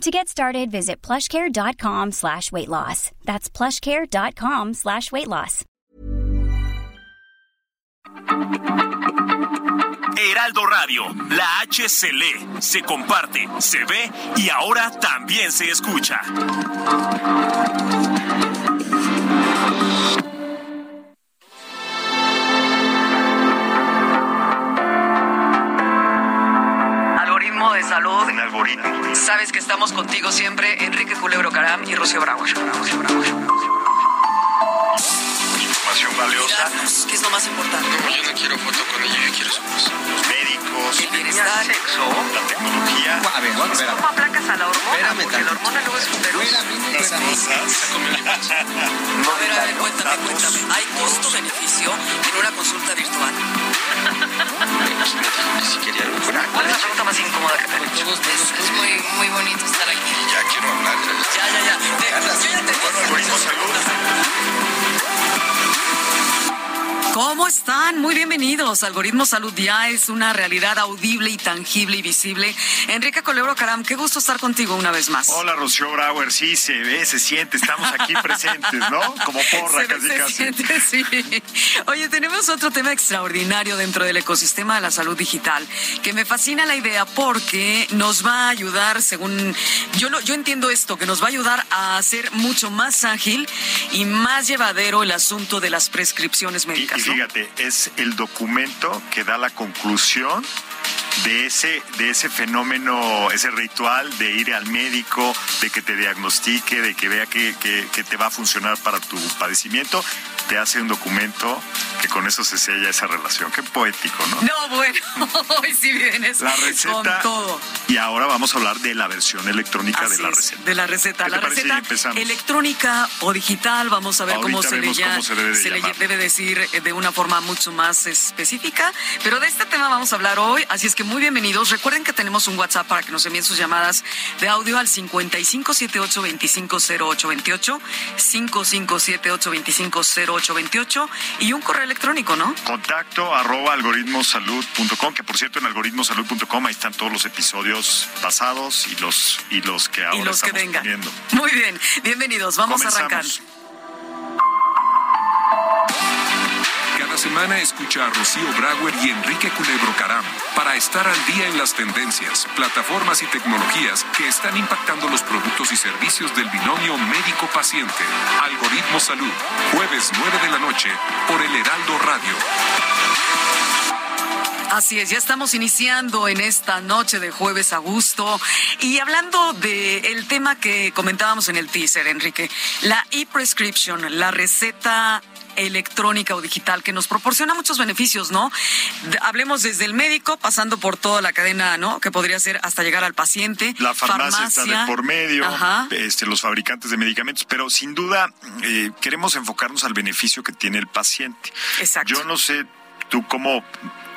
To get started, visit plushcare.com slash weight loss. That's plushcare.com slash weight loss. Heraldo Radio, la H se comparte, se ve y ahora también se escucha. Algoritmo de salud. Un algoritmo. Sabes que estamos contigo siempre, Enrique Culebro Caram y Rocío Bravo. Información valiosa. ¿Qué es lo más importante? Yo no quiero foto con ella, yo quiero su voz. Los médicos. El bienestar. sexo. La tecnología. A ver, bueno, espera. ¿Cómo aplacas a la hormona? Espérame Porque la hormona luego es futerosa. Las cosas. A ver, a ver, cuéntame, cuéntame. ¿Hay costo-beneficio en una consulta virtual? ¿Cuál es la pregunta más incómoda que te han hecho? Todos Es, muy, muy bonito estar aquí. Ya quiero hablar. Ya, ya, ya. Yo ya te Bueno, algoritmo. ¿Cómo están? Muy bienvenidos. Algoritmo Salud ya es una realidad audible y tangible y visible. Enrique Colebro Caram, qué gusto estar contigo una vez más. Hola, Rocío Brauer. Sí, se ve, se siente. Estamos aquí presentes, ¿no? Como porra, Se ve, casi, se casi. siente, sí. Oye, tenemos otro tema extraordinario dentro del ecosistema de la salud digital, que me fascina la idea porque nos va a ayudar, según yo lo, yo entiendo esto, que nos va a ayudar a hacer mucho más ágil y más llevadero el asunto de las prescripciones Y, médicas. y fíjate, es el documento que da la conclusión de ese, de ese fenómeno, ese ritual de ir al médico, de que te diagnostique, de que vea que te va a funcionar para tu padecimiento, te hace un documento que con eso se sella esa relación. Qué poético, ¿no? No, bueno, hoy sí vienes La con receta. todo. Y ahora vamos a hablar de la versión electrónica Así de la es, receta. de la receta. ¿Qué te La receta empezamos? electrónica o digital, vamos a ver cómo se, le, ya- cómo se debe de se le debe decir eh, de una forma mucho más específica. Pero de este tema vamos a hablar hoy, así es que muy bienvenidos. Recuerden que tenemos un WhatsApp para que nos envíen sus llamadas de audio al 5578-250828, 5578-250828 y un correo electrónico, ¿no? Contacto arroba algoritmosalud.com, que por cierto en algoritmosalud.com ahí están todos los episodios pasados y los, y los que ahora y los que estamos vengan. poniendo. Muy bien, bienvenidos. Vamos a arrancar. Cada semana escucha a Rocío Brauer y Enrique Culebro Caram para estar al día en las tendencias, plataformas y tecnologías que están impactando los productos y servicios del binomio médico-paciente. Algoritmo Salud, jueves 9 de la noche por el Heraldo Radio. Así es, ya estamos iniciando en esta noche de jueves a gusto y hablando del tema que comentábamos en el teaser, Enrique, la e-prescription, la receta electrónica o digital que nos proporciona muchos beneficios, ¿no? Hablemos desde el médico, pasando por toda la cadena, ¿no? Que podría ser hasta llegar al paciente. La farmacia, está de por medio, Ajá. este, los fabricantes de medicamentos, pero sin duda eh, queremos enfocarnos al beneficio que tiene el paciente. Exacto. Yo no sé tú cómo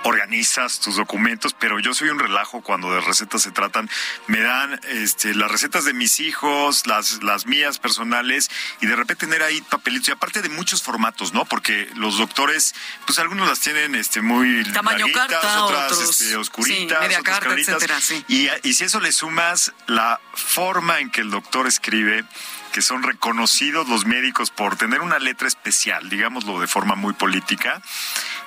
organizas tus documentos, pero yo soy un relajo cuando de recetas se tratan. Me dan este, las recetas de mis hijos, las, las mías personales, y de repente tener ahí papelitos, y aparte de muchos formatos, ¿no? Porque los doctores, pues algunos las tienen este, muy Tamaño carta, otras otros, este, oscuritas, sí, media otras carta, claritas. etcétera, sí. Y, y si eso le sumas la forma en que el doctor escribe, que son reconocidos los médicos por tener una letra especial, digámoslo de forma muy política.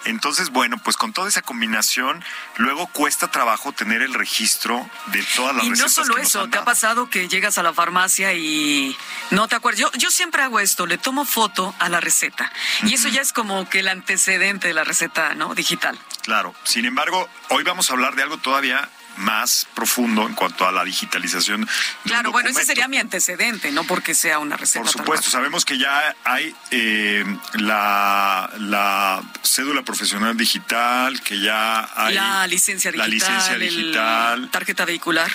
Entonces, bueno, pues con toda esa combinación, luego cuesta trabajo tener el registro de todas las Y no recetas solo que nos eso, han ¿te ha pasado que llegas a la farmacia y no te acuerdas? Yo, yo siempre hago esto, le tomo foto a la receta. Y eso ya es como que el antecedente de la receta, ¿no? Digital. Claro. Sin embargo, hoy vamos a hablar de algo todavía más profundo en cuanto a la digitalización. Claro, bueno, ese sería mi antecedente, no porque sea una receta. Por supuesto, sabemos que ya hay eh, la, la cédula profesional digital, que ya hay la licencia digital, la licencia el- digital, tarjeta vehicular.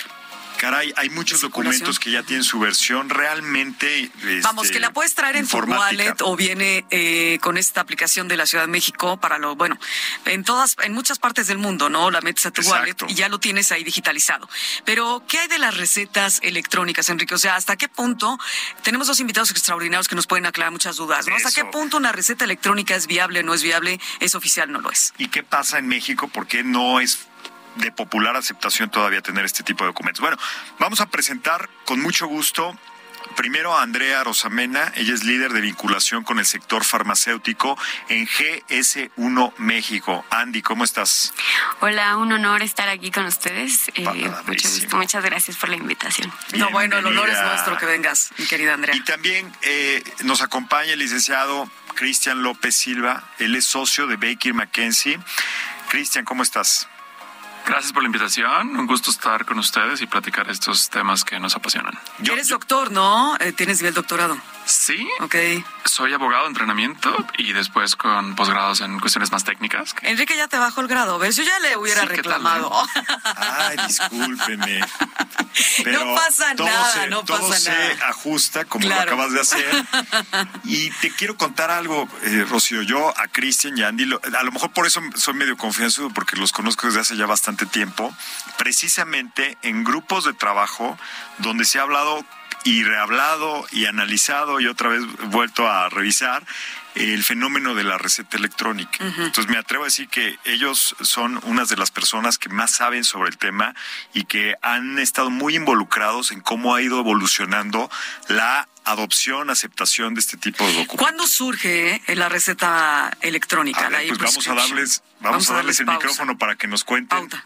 Caray, hay muchos documentos que ya tienen su versión realmente. Vamos, este, que la puedes traer en tu wallet o viene eh, con esta aplicación de la Ciudad de México para lo, bueno, en todas, en muchas partes del mundo, ¿no? La metes a tu Exacto. wallet y ya lo tienes ahí digitalizado. Pero, ¿qué hay de las recetas electrónicas, Enrique? O sea, ¿hasta qué punto? Tenemos dos invitados extraordinarios que nos pueden aclarar muchas dudas, ¿no? ¿Hasta Eso. qué punto una receta electrónica es viable, no es viable, es oficial, no lo es? ¿Y qué pasa en México? ¿Por qué no es de popular aceptación todavía tener este tipo de documentos? Bueno, vamos a presentar con mucho gusto. Primero a Andrea Rosamena, ella es líder de vinculación con el sector farmacéutico en GS1 México. Andy, ¿cómo estás? Hola, un honor estar aquí con ustedes. Eh. Muchas gracias por la invitación. No, bueno, el honor es nuestro que vengas, mi querida Andrea. Y también eh, nos acompaña el licenciado Cristian López Silva, él es socio de Baker McKenzie. Cristian, ¿cómo estás? Gracias por la invitación. Un gusto estar con ustedes y platicar estos temas que nos apasionan. Yo- Eres yo- doctor, ¿no? Eh, tienes nivel doctorado. Sí, Ok. soy abogado de entrenamiento y después con posgrados en cuestiones más técnicas. que- Enrique ya te bajó el grado, ¿ves? Yo ya le hubiera Sí, ¿qué tal, reclamado. Ay, discúlpeme. Pero No pasa todo nada, se, no todo pasa se nada. ajusta como Claro. lo acabas de hacer. Y te quiero contar algo, eh, Rocío. Yo a Cristian y a Andy, lo- a lo mejor por eso soy medio confianzudo, porque los conozco desde hace ya bastante tiempo. Precisamente en grupos de trabajo donde se ha hablado y rehablado y analizado y otra vez vuelto a revisar el fenómeno de la receta electrónica. Entonces me atrevo a decir que ellos son unas de las personas que más saben sobre el tema y que han estado muy involucrados en cómo ha ido evolucionando la adopción, aceptación de este tipo de documentos. ¿Cuándo surge eh, la receta electrónica? A ver, la pues vamos a darles, vamos, a darles el micrófono para que nos cuenten. Pauta.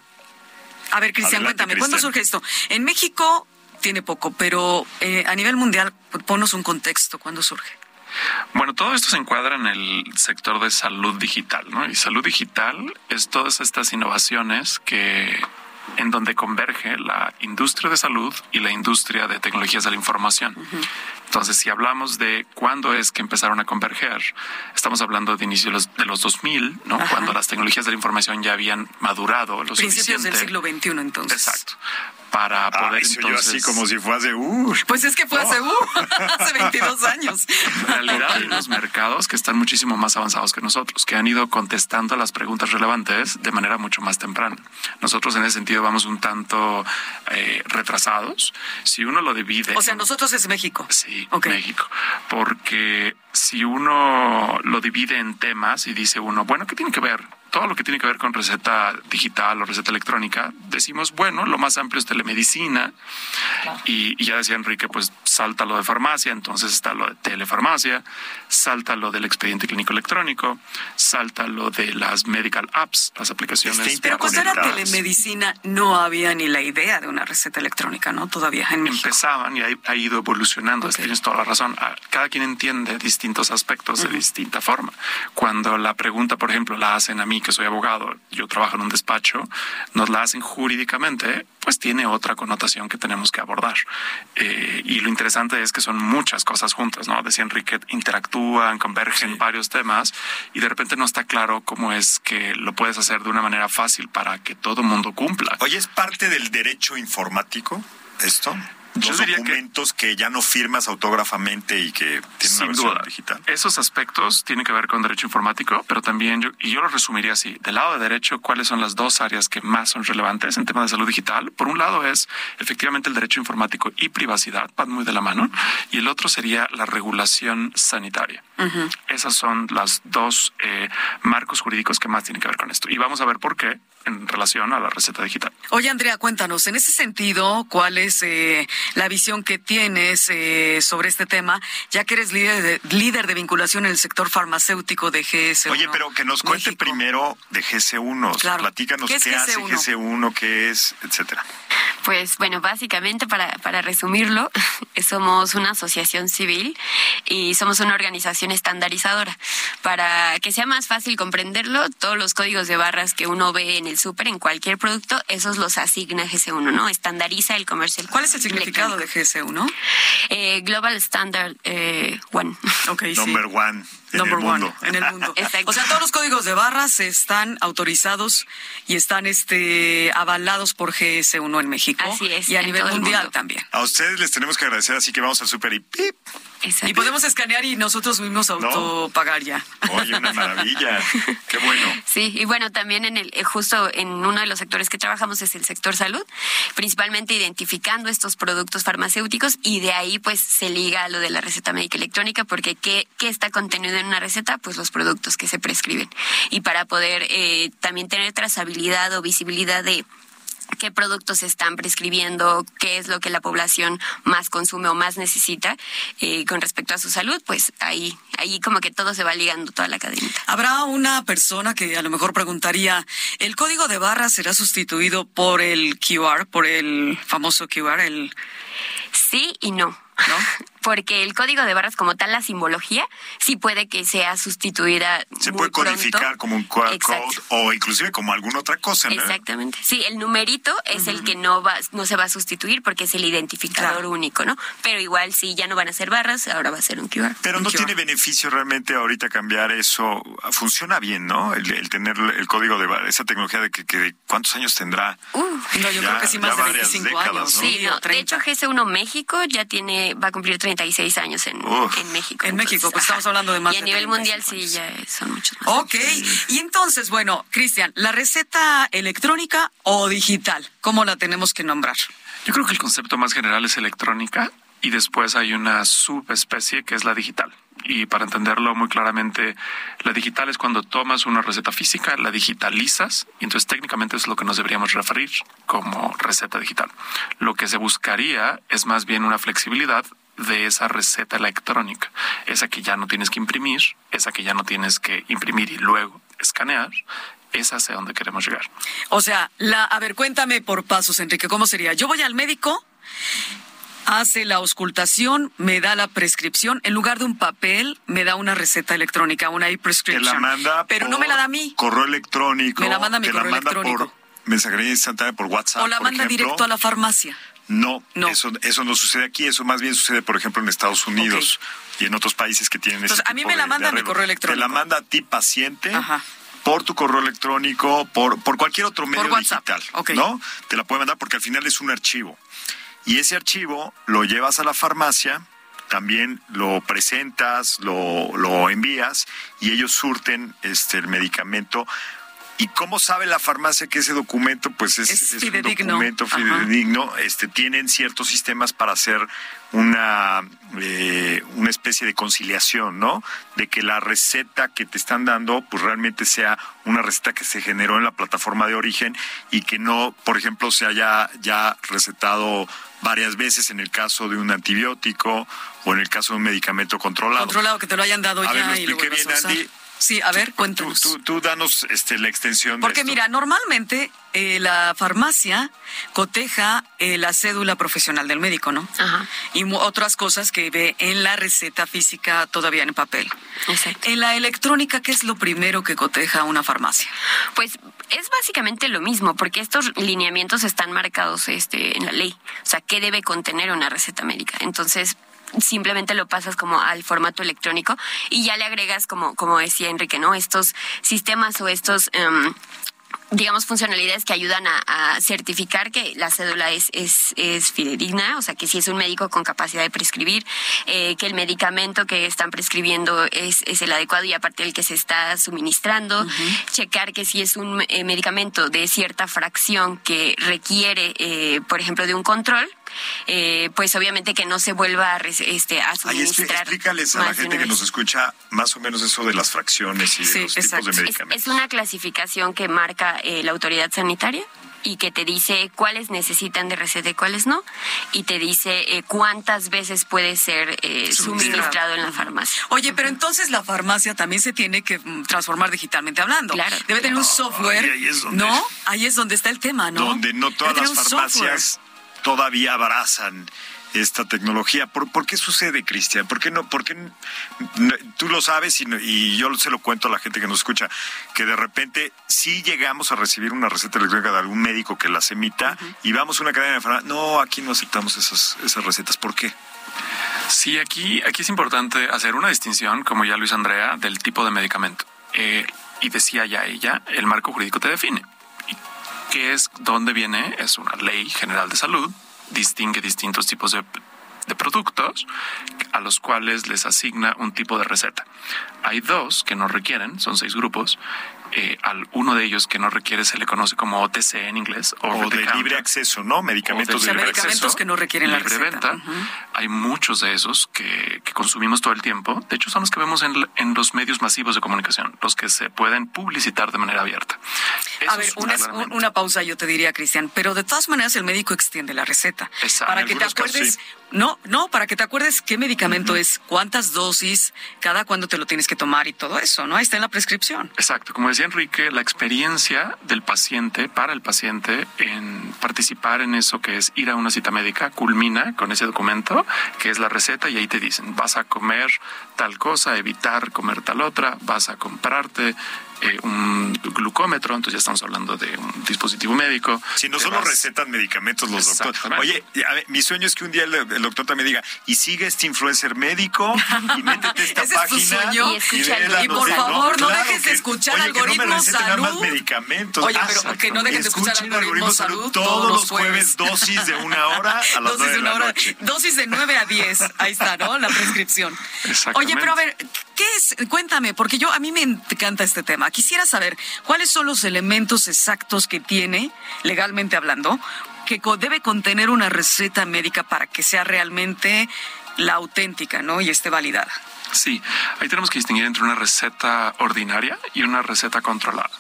A ver, Cristian, Adelante, cuéntame, ¿cuándo surge esto? En México tiene poco, pero eh, a nivel mundial, ponos un contexto, ¿cuándo surge? Bueno, todo esto se encuadra en el sector de salud digital, ¿no? Y salud digital es todas estas innovaciones que en donde converge la industria de salud y la industria de tecnologías de la información. Entonces, si hablamos de cuándo es que empezaron a converger, estamos hablando de inicio de los, de los 2000, ¿no? Ajá. Cuando las tecnologías de la información ya habían madurado lo Principios del siglo XXI, entonces. Exacto. Para poder Ay, entonces... así como si fue hace... Uh, Pues es que fue hace, uh, hace 22 años. En realidad hay unos mercados que están muchísimo más avanzados que nosotros, que han ido contestando las preguntas relevantes de manera mucho más temprana. Nosotros en ese sentido vamos un tanto eh, retrasados. Si uno lo divide... O sea, nosotros es México. Sí, Ok. México. Porque si uno lo divide en temas y dice uno, bueno, ¿qué tiene que ver? Todo lo que tiene que ver con receta digital o receta electrónica, decimos, bueno, lo más amplio es telemedicina. Y, y ya decía Enrique, pues salta lo de farmacia, entonces está lo de telefarmacia, salta lo del expediente clínico electrónico, salta lo de las medical apps, las aplicaciones. Está Pero cuando era telemedicina no había ni la idea de una receta electrónica, ¿no? Todavía en México. empezaban y ha, ha ido evolucionando. Tienes toda la razón. Ah, Cada quien entiende distintos aspectos de distinta forma. Cuando la pregunta, por ejemplo, la hacen a mí, que soy abogado, yo trabajo en un despacho, nos la hacen jurídicamente, pues tiene otra connotación que tenemos que abordar. Eh, y lo interesante es que son muchas cosas juntas, ¿no? Decía Enrique, interactúan, convergen varios temas y de repente no está claro cómo es que lo puedes hacer de una manera fácil para que todo mundo cumpla. Oye, ¿es parte del derecho informático esto? Yo diría que- documentos que... ya no firmas autógrafamente y que tienen una versión duda. digital. Esos aspectos tienen que ver con derecho informático, pero también yo, y yo lo resumiría así, del lado de derecho, ¿cuáles son las dos áreas que más son relevantes en tema de salud digital? Por un lado es efectivamente el derecho informático y privacidad, van muy de la mano, y el otro sería la regulación sanitaria. Esas son las dos eh, marcos jurídicos que más tienen que ver con esto. Y vamos a ver por qué en relación a la receta digital. Oye, Andrea, cuéntanos, en ese sentido, ¿cuál es eh, la visión que tienes eh, sobre este tema, ya que eres líder de, líder de vinculación en el sector farmacéutico de GS1? Oye, pero que nos cuente México? primero de GC1. Claro. Platícanos ¿Qué qué, es hace GC1? GC1, qué es, etcétera. Pues bueno, básicamente para, para resumirlo, somos una asociación civil y somos una organización estandarizadora. para que sea más fácil comprenderlo, todos los códigos de barras que uno ve en el súper, en cualquier producto, esos los asigna GS1, ¿no? Estandariza el comercio. ¿Cuál es el significado de GS1? Eh, Global Standard eh, One. Okay, Number sí. one en Number el one mundo. en el mundo. Exacto. O sea, todos los códigos de barras están autorizados y están este avalados por GS1 en México. Así es, Y a nivel mundial también. A ustedes les tenemos que agradecer, así que vamos al super y ¡pip! Exacto. Y podemos escanear y nosotros mismos autopagar ya. Oye, una maravilla. Qué bueno. Sí, y bueno, también en el, eh, justo en uno de los sectores que trabajamos es el sector salud, principalmente identificando estos productos farmacéuticos y de ahí pues se liga a lo de la receta médica electrónica, porque ¿qué, qué está contenido en una receta? Pues los productos que se prescriben. Y para poder eh, también tener trazabilidad o visibilidad de qué productos están prescribiendo, qué es lo que la población más consume o más necesita eh, con respecto a su salud, pues ahí, ahí como que todo se va ligando, toda la cadena. Habrá una persona que a lo mejor preguntaría, ¿el código de barras será sustituido por el QR, por el famoso QR, el Sí y no. Porque el código de barras como tal, la simbología, sí puede que sea sustituida. Se muy puede codificar pronto. como un QR Exacto. code o inclusive como alguna otra cosa, ¿no? Exactamente. Sí, el numerito es el que no va, no se va a sustituir porque es el identificador Claro. único, ¿no? Pero igual sí, ya no van a ser barras, ahora va a ser un QR. Pero Un no QR. tiene beneficio realmente ahorita cambiar eso. Funciona bien, ¿no? El, el tener el código de barra, esa tecnología de que, que ¿cuántos años tendrá? Uh, No, yo Ya- creo que sí más de varias 25 décadas, años. ¿no? Sí, no. De 30. hecho, GS1 México ya tiene, va a cumplir 36 años en, Uf. en México. En México, pues ajá. estamos hablando de más Y a de nivel mundial 35 sí, ya son muchos más. Ok, y entonces, bueno, Cristian, ¿la receta electrónica o digital? ¿Cómo la tenemos que nombrar? Yo creo que el concepto más general es electrónica y después hay una subespecie que es la digital. Y para entenderlo muy claramente, la digital es cuando tomas una receta física, la digitalizas y entonces técnicamente es lo que nos deberíamos referir como receta digital. Lo que se buscaría es más bien una flexibilidad de esa receta electrónica, esa que ya no tienes que imprimir, esa que ya no tienes que imprimir y luego escanear, esa hacia donde queremos llegar. O sea, la, a ver, cuéntame por pasos, Enrique, ¿cómo sería? Yo voy al médico, hace la auscultación, me da la prescripción, en lugar de un papel, me da una receta electrónica, una e-prescription. la manda Pero no me la da a mí. Correo electrónico. Me la manda a mi correo la manda electrónico. por mensajería instantánea por WhatsApp. O la por manda ejemplo. directo a la farmacia. No, No. Eso, eso no sucede aquí, eso más bien sucede, por ejemplo, en Estados Unidos y en otros países que tienen Entonces, ese a mí me la manda mi correo electrónico. Te la manda a ti, paciente, Ajá. por tu correo electrónico, por, por cualquier otro medio digital. ¿no? Te la puede mandar porque al final es un archivo. Y ese archivo lo llevas a la farmacia, también lo presentas, lo, lo envías y ellos surten este, el medicamento. ¿Y cómo sabe la farmacia que ese documento pues es, Es es un fidedigno. documento Ajá. fidedigno? Este, tienen ciertos sistemas para hacer una, eh, una especie de conciliación, ¿no? De que la receta que te están dando pues realmente sea una receta que se generó en la plataforma de origen y que no, por ejemplo, se haya ya recetado varias veces en el caso de un antibiótico o en el caso de un medicamento controlado. Controlado, que te lo hayan dado A ya ver, lo y lo a bien, usar. Andy. Sí, a ver, cuéntanos. tú, tú danos este, la extensión de Porque esto. mira, normalmente eh, la farmacia coteja eh, la cédula profesional del médico, ¿no? Ajá. Y mu- otras cosas que ve en la receta física todavía en papel. Exacto. En la electrónica, ¿qué es lo primero que coteja una farmacia? Pues es básicamente lo mismo, porque estos lineamientos están marcados este, en la ley. O sea, ¿qué debe contener una receta médica? Entonces, simplemente lo pasas como al formato electrónico y ya le agregas, como, como decía Enrique, ¿no? Estos sistemas o estos... em, digamos, funcionalidades que ayudan a, a certificar que la cédula es, es, es fidedigna, o sea, que si es un médico con capacidad de prescribir, eh, que el medicamento que están prescribiendo es, es el adecuado y aparte el que se está suministrando, checar que si es un eh, medicamento de cierta fracción que requiere, eh, por ejemplo, de un control, eh, pues obviamente que no se vuelva a, este, a Ay, suministrar. explícales a la gente que nos escucha más o menos eso de las fracciones y de Sí, los exacto. tipos de Es, medicamentos. es una clasificación que marca eh, la autoridad sanitaria y que te dice cuáles necesitan de receta y cuáles no, y te dice eh, cuántas veces puede ser eh, suministrado en la farmacia. Oye, pero entonces la farmacia también se tiene que mm, transformar digitalmente hablando. Claro. Debe tener un software. y ahí es donde- ¿No? Ahí es donde está el tema, ¿no? donde no todas las farmacias todavía abrazan esta tecnología. ¿Por, por qué sucede, Cristian? ¿Por qué no? ¿Por qué no- tú lo sabes y, no- y yo se lo cuento a la gente que nos escucha, que de repente sí llegamos a recibir una receta electrónica de algún médico que las emita y vamos a una cadena de farmacia, no, aquí no aceptamos esas, esas recetas. ¿Por qué? Sí, aquí, aquí es importante hacer una distinción, como ya Luis Andrea, del tipo de medicamento. Eh, y decía ya ella, el marco jurídico te define. ¿Y ¿Qué es? ¿Dónde viene? Es una ley general de salud, distingue distintos tipos de, de productos a los cuales les asigna un tipo de receta. Hay dos que no requieren, son seis grupos. Eh, al uno de ellos que no requiere se le conoce como OTC en inglés O de counter. libre acceso, ¿no? Medicamentos O de sea, libre medicamentos acceso. que no requieren la libre receta. venta. Hay muchos de esos que, que consumimos todo el tiempo. De hecho, son los que vemos en, en los medios masivos de comunicación, los que se pueden publicitar de manera abierta. A ver, es una, pausa yo te diría, Cristian, pero de todas maneras el médico extiende la receta. Exacto. Para En que te casos, acuerdes, sí. no, no, para que te acuerdes qué medicamento es, cuántas dosis, cada cuándo te lo tienes que tomar y todo eso, ¿no? Ahí está en la prescripción. Exacto, como decía Enrique, la experiencia del paciente, para el paciente, en participar en eso que es ir a una cita médica, culmina con ese documento, que es la receta, y ahí te dicen, vas a comer tal cosa, evitar comer tal otra, vas a comprarte eh, un glucómetro, entonces ya estamos hablando de un dispositivo médico. Si no solo vas- recetan medicamentos los doctores. Oye, y a ver, mi sueño es que un día el, el doctor también diga, y sigue este influencer médico, y métete esta Ese es tu sueño. Y por favor, no claro dejes de escuchar oye, que no me nada más Salud. medicamentos. Oye, Ah, pero que no dejen de escuchar escuchen Algoritmo Salud todos los jueves, dosis de una hora a las dosis de de una la hora, noche. dosis de 9 a 10. Ahí está, ¿no? La prescripción. Exactamente. Oye, pero a ver, ¿qué es? Cuéntame, porque yo a mí me encanta este tema. Quisiera saber cuáles son los elementos exactos que tiene, legalmente hablando, que debe contener una receta médica para que sea realmente la auténtica, ¿no? Y esté validada. Sí, ahí tenemos que distinguir entre una receta ordinaria y una receta controlada.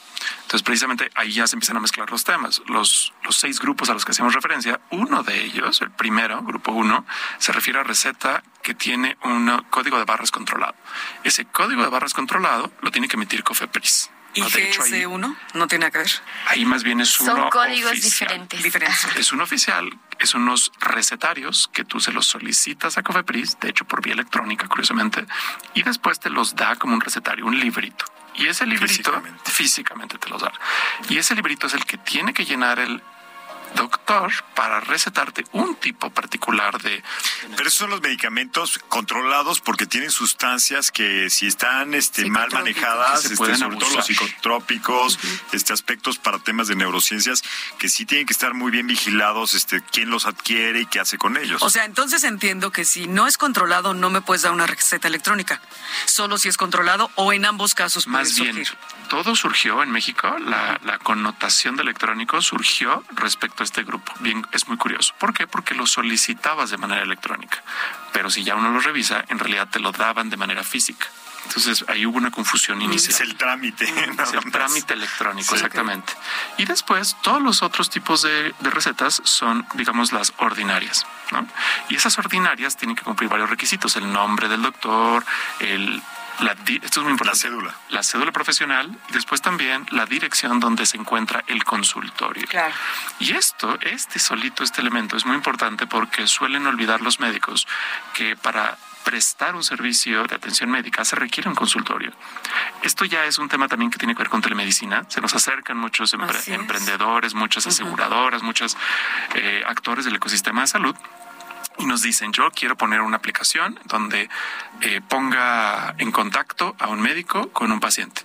Entonces, precisamente ahí ya se empiezan a mezclar los temas. Los, los seis grupos a los que hacemos referencia, uno de ellos, el primero, grupo uno, se refiere a receta que tiene un código de barras controlado. Ese código de barras controlado lo tiene que emitir COFEPRIS. ¿Y ¿no? De hecho, ahí, GS1? No tiene nada que ver. ahí más bien es Son uno códigos oficial. diferentes. Diferencia. Es un oficial, es unos recetarios que tú se los solicitas a Cofepris, de hecho por vía electrónica, curiosamente, y después te los da como un recetario, un librito. Y ese librito Físicamente. físicamente te los da. Y ese librito es el que tiene que llenar el doctor para recetarte un tipo particular de Pero esos son los medicamentos controlados porque tienen sustancias que si están este, mal manejadas, se este, pueden sobre todo los psicotrópicos, este, aspectos para temas de neurociencias, que sí tienen que estar muy bien vigilados este, quién los adquiere y qué hace con ellos. O sea, entonces entiendo que si no es controlado, no me puedes dar una receta electrónica. Solo si es controlado o en ambos casos puede Más bien, surgir. todo surgió en México, la, la connotación de electrónico surgió respecto a este grupo. Bien, es muy curioso. ¿Por qué? Porque lo solicitabas de manera electrónica. Pero si ya uno lo revisa, en realidad te lo daban de manera física. Entonces ahí hubo una confusión inicial. es el trámite. Es el trámite electrónico, Sí. exactamente. Y después, todos los otros tipos de, de recetas son, digamos, las ordinarias. ¿no? Y esas ordinarias tienen que cumplir varios requisitos: el nombre del doctor, el. La, di- esto es muy importante. La cédula. La cédula profesional y después también la dirección donde se encuentra el consultorio. Claro. Y esto, este solito, este elemento es muy importante porque suelen olvidar los médicos que para prestar un servicio de atención médica se requiere un consultorio. Esto ya es un tema también que tiene que ver con telemedicina. Se nos acercan muchos empre- emprendedores, muchas aseguradoras, muchos eh, actores del ecosistema de salud y nos dicen, yo quiero poner una aplicación donde eh, ponga en contacto a un médico con un paciente.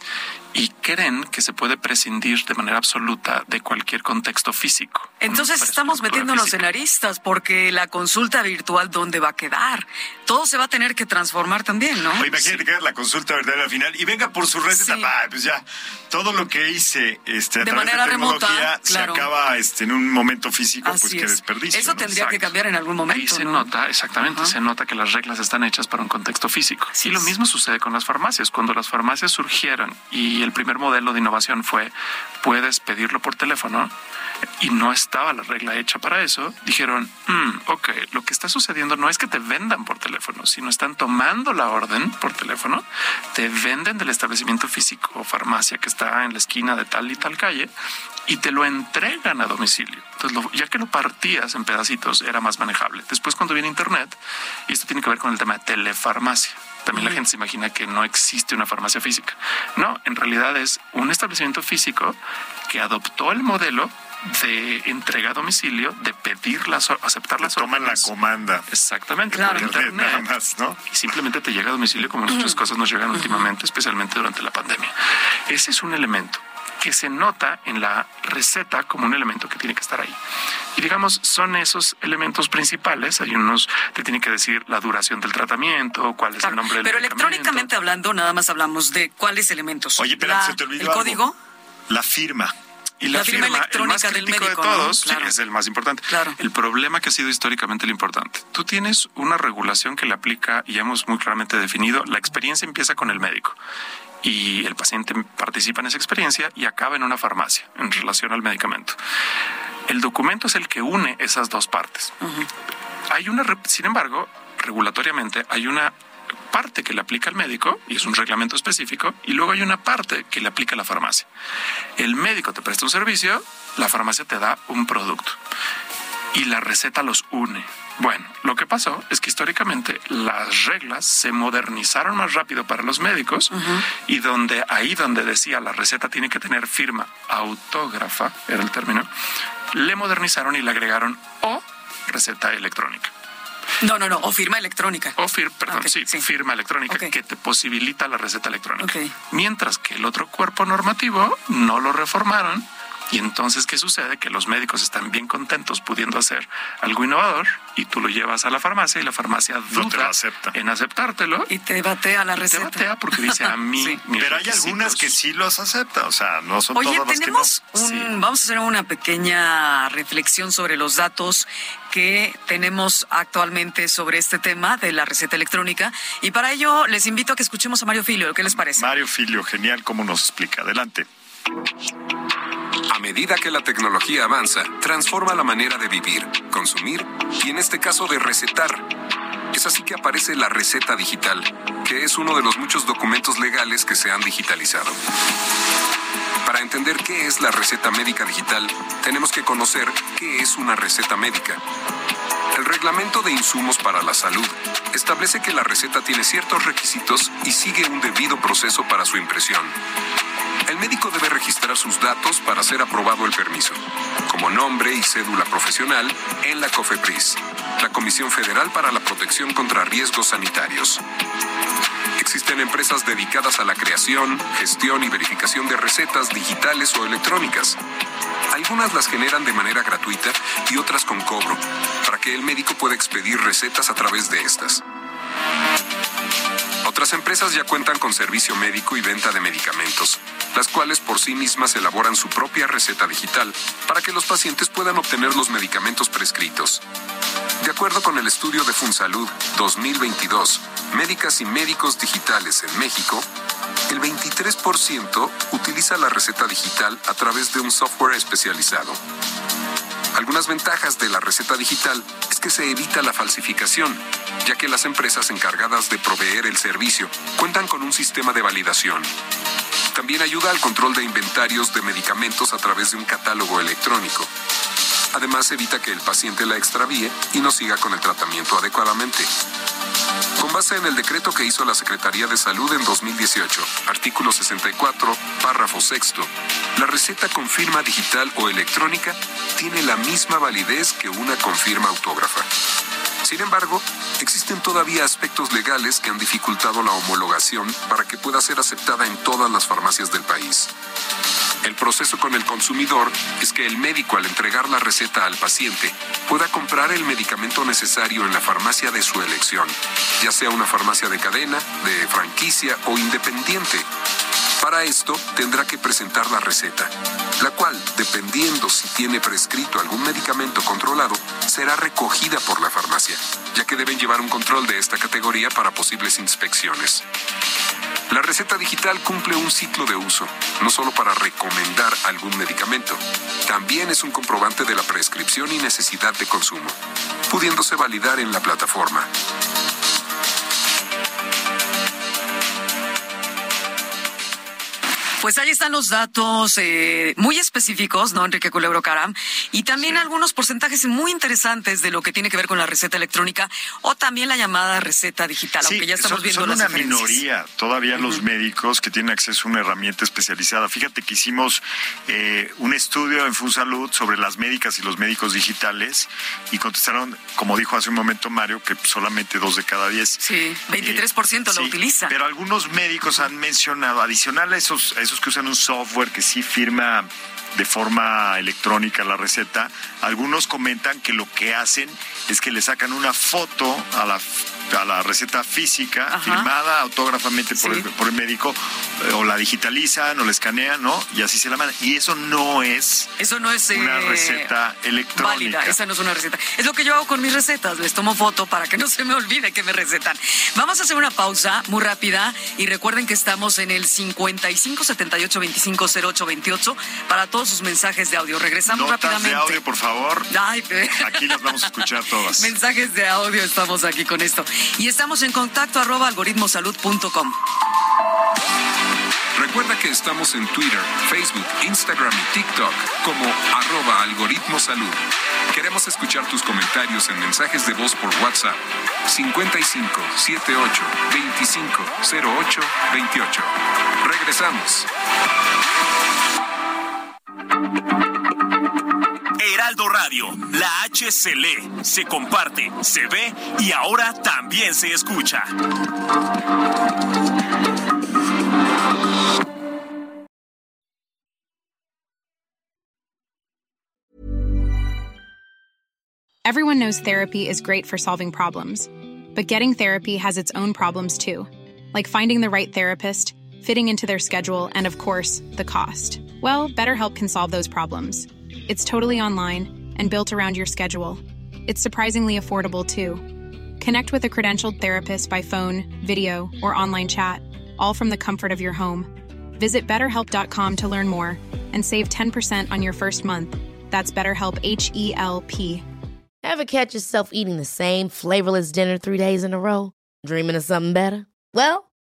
Y creen que se puede prescindir de manera absoluta de cualquier contexto físico. Entonces estamos metiéndonos física. en aristas porque la consulta virtual, ¿dónde va a quedar? Todo se va a tener que transformar también, ¿no? Oye, imagínate que hagas la consulta verdadera al final y venga por su receta. Sí. bah, pues ya, todo lo que hice este, a De través manera de tecnología remota, se claro. acaba este, en un momento físico, pues Así es. desperdicio. Eso ¿no? tendría que cambiar en algún momento. Ahí se ¿no? nota, exactamente, se nota que las reglas están hechas para un contexto físico. Así y lo es. mismo sucede con las farmacias. Cuando las farmacias surgieron y el primer modelo de innovación fue puedes pedirlo por teléfono y no estaba la regla hecha para eso, dijeron, "Mm, ok, lo que está sucediendo no es que te vendan por teléfono, sino están tomando la orden por teléfono, te venden del establecimiento físico o farmacia que está en la esquina de tal y tal calle y te lo entregan a domicilio. Entonces, ya que lo partías en pedacitos, era más manejable. Después, cuando viene Internet, y esto tiene que ver con el tema de telefarmacia. También la gente se imagina que no existe una farmacia física. No, en realidad es un establecimiento físico que adoptó el modelo de entrega a domicilio, de pedir las, aceptar las Toman la órdenes. comanda. Exactamente, Claro. por Internet, nada más, ¿no? Y simplemente te llega a domicilio como muchas cosas nos llegan últimamente, especialmente durante la pandemia. Ese es un elemento que se nota en la receta como un elemento que tiene que estar ahí. Y digamos, son esos elementos principales. Hay unos, te tienen que decir la duración del tratamiento, cuál es Claro, el nombre del Pero electrónicamente hablando, nada más hablamos de cuáles elementos. Oye, pero La- se te olvidó ¿El algo. código? La firma. Y la, La firma firma, electrónica el más del médico, de ¿no? todos, sí, Claro. es el más importante. Claro. El problema que ha sido históricamente lo importante. Tú tienes una regulación que le aplica y ya hemos muy claramente definido. La experiencia empieza con el médico y el paciente participa en esa experiencia y acaba en una farmacia en relación al medicamento. El documento es el que une esas dos partes. Hay una, sin embargo, regulatoriamente hay una parte que le aplica al médico y es un reglamento específico y luego hay una parte que le aplica a la farmacia. El médico te presta un servicio, la farmacia te da un producto y la receta los une. Bueno, lo que pasó es que históricamente las reglas se modernizaron más rápido para los médicos y donde ahí donde decía la receta tiene que tener firma autógrafa, era el término, le modernizaron y le agregaron o receta electrónica. No, no, no, o firma electrónica. O fir- perdón, sí, sí. firma electrónica que te posibilita la receta electrónica. Mientras que el otro cuerpo normativo no lo reformaron. Y entonces, ¿qué sucede? Que los médicos están bien contentos pudiendo hacer algo innovador y tú lo llevas a la farmacia y la farmacia te duda acepta. en aceptártelo Y te batea la te receta. batea porque dice a mí. Sí. mis Pero hay requisitos". algunas que sí los aceptan, o sea, no son Oye, todas las que no. tenemos un, Sí. vamos a hacer una pequeña reflexión sobre los datos que tenemos actualmente sobre este tema de la receta electrónica y para ello les invito a que escuchemos a Mario Filio, ¿qué les parece? Mario Filio, genial, cómo nos explica. Adelante. A medida que la tecnología avanza, transforma la manera de vivir, consumir y en este caso de recetar. Es así que aparece la receta digital, que es uno de los muchos documentos legales que se han digitalizado. Para entender qué es la receta médica digital, tenemos que conocer qué es una receta médica. El Reglamento de Insumos para la Salud establece que la receta tiene ciertos requisitos y sigue un debido proceso para su impresión. El médico debe registrar sus datos para ser aprobado el permiso, como nombre y cédula profesional en la COFEPRIS, la Comisión Federal para la Protección contra Riesgos Sanitarios. Existen empresas dedicadas a la creación, gestión y verificación de recetas digitales o electrónicas. Algunas las generan de manera gratuita y otras con cobro, para que el médico pueda expedir recetas a través de estas. Otras empresas ya cuentan con servicio médico y venta de medicamentos, las cuales por sí mismas elaboran su propia receta digital para que los pacientes puedan obtener los medicamentos prescritos. De acuerdo con el estudio de FunSalud 2022, Médicas y Médicos Digitales en México, el 23% utiliza la receta digital a través de un software especializado. Algunas ventajas de la receta digital es que se evita la falsificación, ya que las empresas encargadas de proveer el servicio cuentan con un sistema de validación. También ayuda al control de inventarios de medicamentos a través de un catálogo electrónico. Además evita que el paciente la extravíe y no siga con el tratamiento adecuadamente. Con base en el decreto que hizo la Secretaría de Salud en 2018, artículo 64, párrafo sexto, la receta con firma digital o electrónica tiene la misma validez que una con firma autógrafa. Sin embargo, existen todavía aspectos legales que han dificultado la homologación para que pueda ser aceptada en todas las farmacias del país. El proceso con el consumidor es que el médico al entregar la receta al paciente pueda comprar el medicamento necesario en la farmacia de su elección, ya sea una farmacia de cadena, de franquicia o independiente. Para esto tendrá que presentar la receta, la cual, dependiendo si tiene prescrito algún medicamento controlado, será recogida por la farmacia, ya que deben llevar un control de esta categoría para posibles inspecciones. La receta digital cumple un ciclo de uso, no solo para recomendar algún medicamento, también es un comprobante de la prescripción y necesidad de consumo, pudiéndose validar en la plataforma. Pues ahí están los datos eh, muy específicos, ¿no, Enrique Culebro Caram? Y también algunos porcentajes muy interesantes de lo que tiene que ver con la receta electrónica o también la llamada receta digital, Sí, aunque ya estamos son, viendo son las una diferencias. minoría todavía los médicos que tienen acceso a una herramienta especializada. Fíjate que hicimos eh, un estudio en FunSalud sobre las médicas y los médicos digitales y contestaron, como dijo hace un momento Mario, que solamente dos de cada diez. Sí, 23% lo Sí, utiliza. Pero algunos médicos han mencionado, adicional a esos, a esos que usan un software que sí firma de forma electrónica la receta, algunos comentan que lo que hacen es que le sacan una foto a la a la receta física Ajá. firmada autógrafamente por, Sí. el, por el médico eh, o la digitalizan o la escanean, ¿no? Y así se la mandan. Y eso no es Eso no es eh, una receta electrónica. válida, esa no es una receta. Es lo que yo hago con mis recetas, les tomo foto para que no se me olvide que me recetan. Vamos a hacer una pausa muy rápida y recuerden que estamos en el 55 78 25 08 28 para todos sus mensajes de audio. Regresamos Notas rápidamente. de audio, por favor. Ay, Aquí las vamos a escuchar todas. Mensajes de audio, estamos aquí con esto. Y estamos en contacto arroba algoritmosalud.com. Recuerda que estamos en Twitter, Facebook, Instagram y TikTok como arroba algoritmo salud. Queremos escuchar tus comentarios en mensajes de voz por WhatsApp 55 78 25 08 28. Regresamos. Heraldo Radio, la H se lee, se comparte, se ve y ahora también se escucha. Everyone knows therapy is great for solving problems, but getting therapy has its own problems too, like finding the right therapist, fitting into their schedule, and of course, the cost. Well, BetterHelp can solve those problems. It's totally online and built around your schedule. It's surprisingly affordable too. Connect with a credentialed therapist by phone, video, or online chat, all from the comfort of your home. Visit betterhelp.com to learn more and save 10% on your first month. That's BetterHelp H E L P. Ever catch yourself eating the same flavorless dinner three days in a row? Dreaming of something better? Well,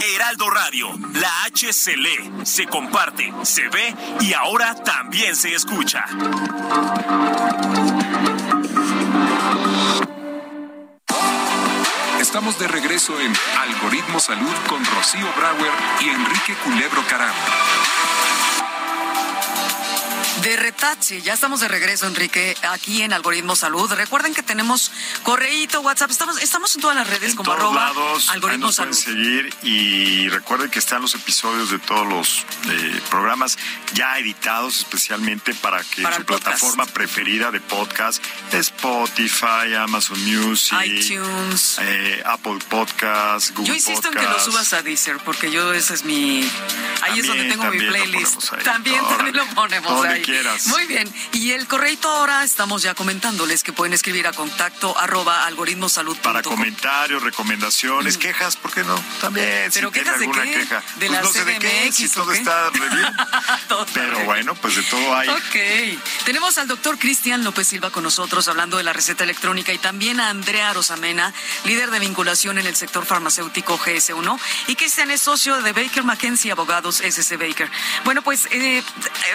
Heraldo Radio, la H se lee, se comparte, se ve y ahora también se escucha. Estamos de regreso en Algoritmo Salud con Rocío Brauer y Enrique Culebro Caram. De retache, ya estamos de regreso, Enrique, aquí en Algoritmo Salud. Recuerden que tenemos correíto, WhatsApp, estamos, estamos en todas las redes en como todos arroba lados, Algoritmo nos pueden Salud. seguir y recuerden que están los episodios de todos los eh, programas ya editados especialmente para que Para su podcast. plataforma preferida de podcast, Spotify, Amazon Music, iTunes. eh, Apple Podcast, Google Yo insisto en que lo subas a Deezer, porque yo ese es mi... Ahí es donde tengo mi playlist. También, también lo ponemos ahí. quieras. Muy bien. Y el correíto ahora estamos ya comentándoles que pueden escribir a contacto arroba algoritmosalud.com. Para comentarios, recomendaciones, quejas, ¿por qué no? También, ¿Pero si quejas de alguna qué? queja. ¿De pues la no sé de qué, si todo qué? está re bien. Todo Pero bueno, pues de todo hay. Ok. Tenemos al doctor Cristian López Silva con nosotros hablando de la receta electrónica y también a Andrea Rosamena, líder de vinculación en el sector farmacéutico GS1. Y Cristian es socio de Baker McKenzie Abogados SC Baker. Bueno, pues eh, eh,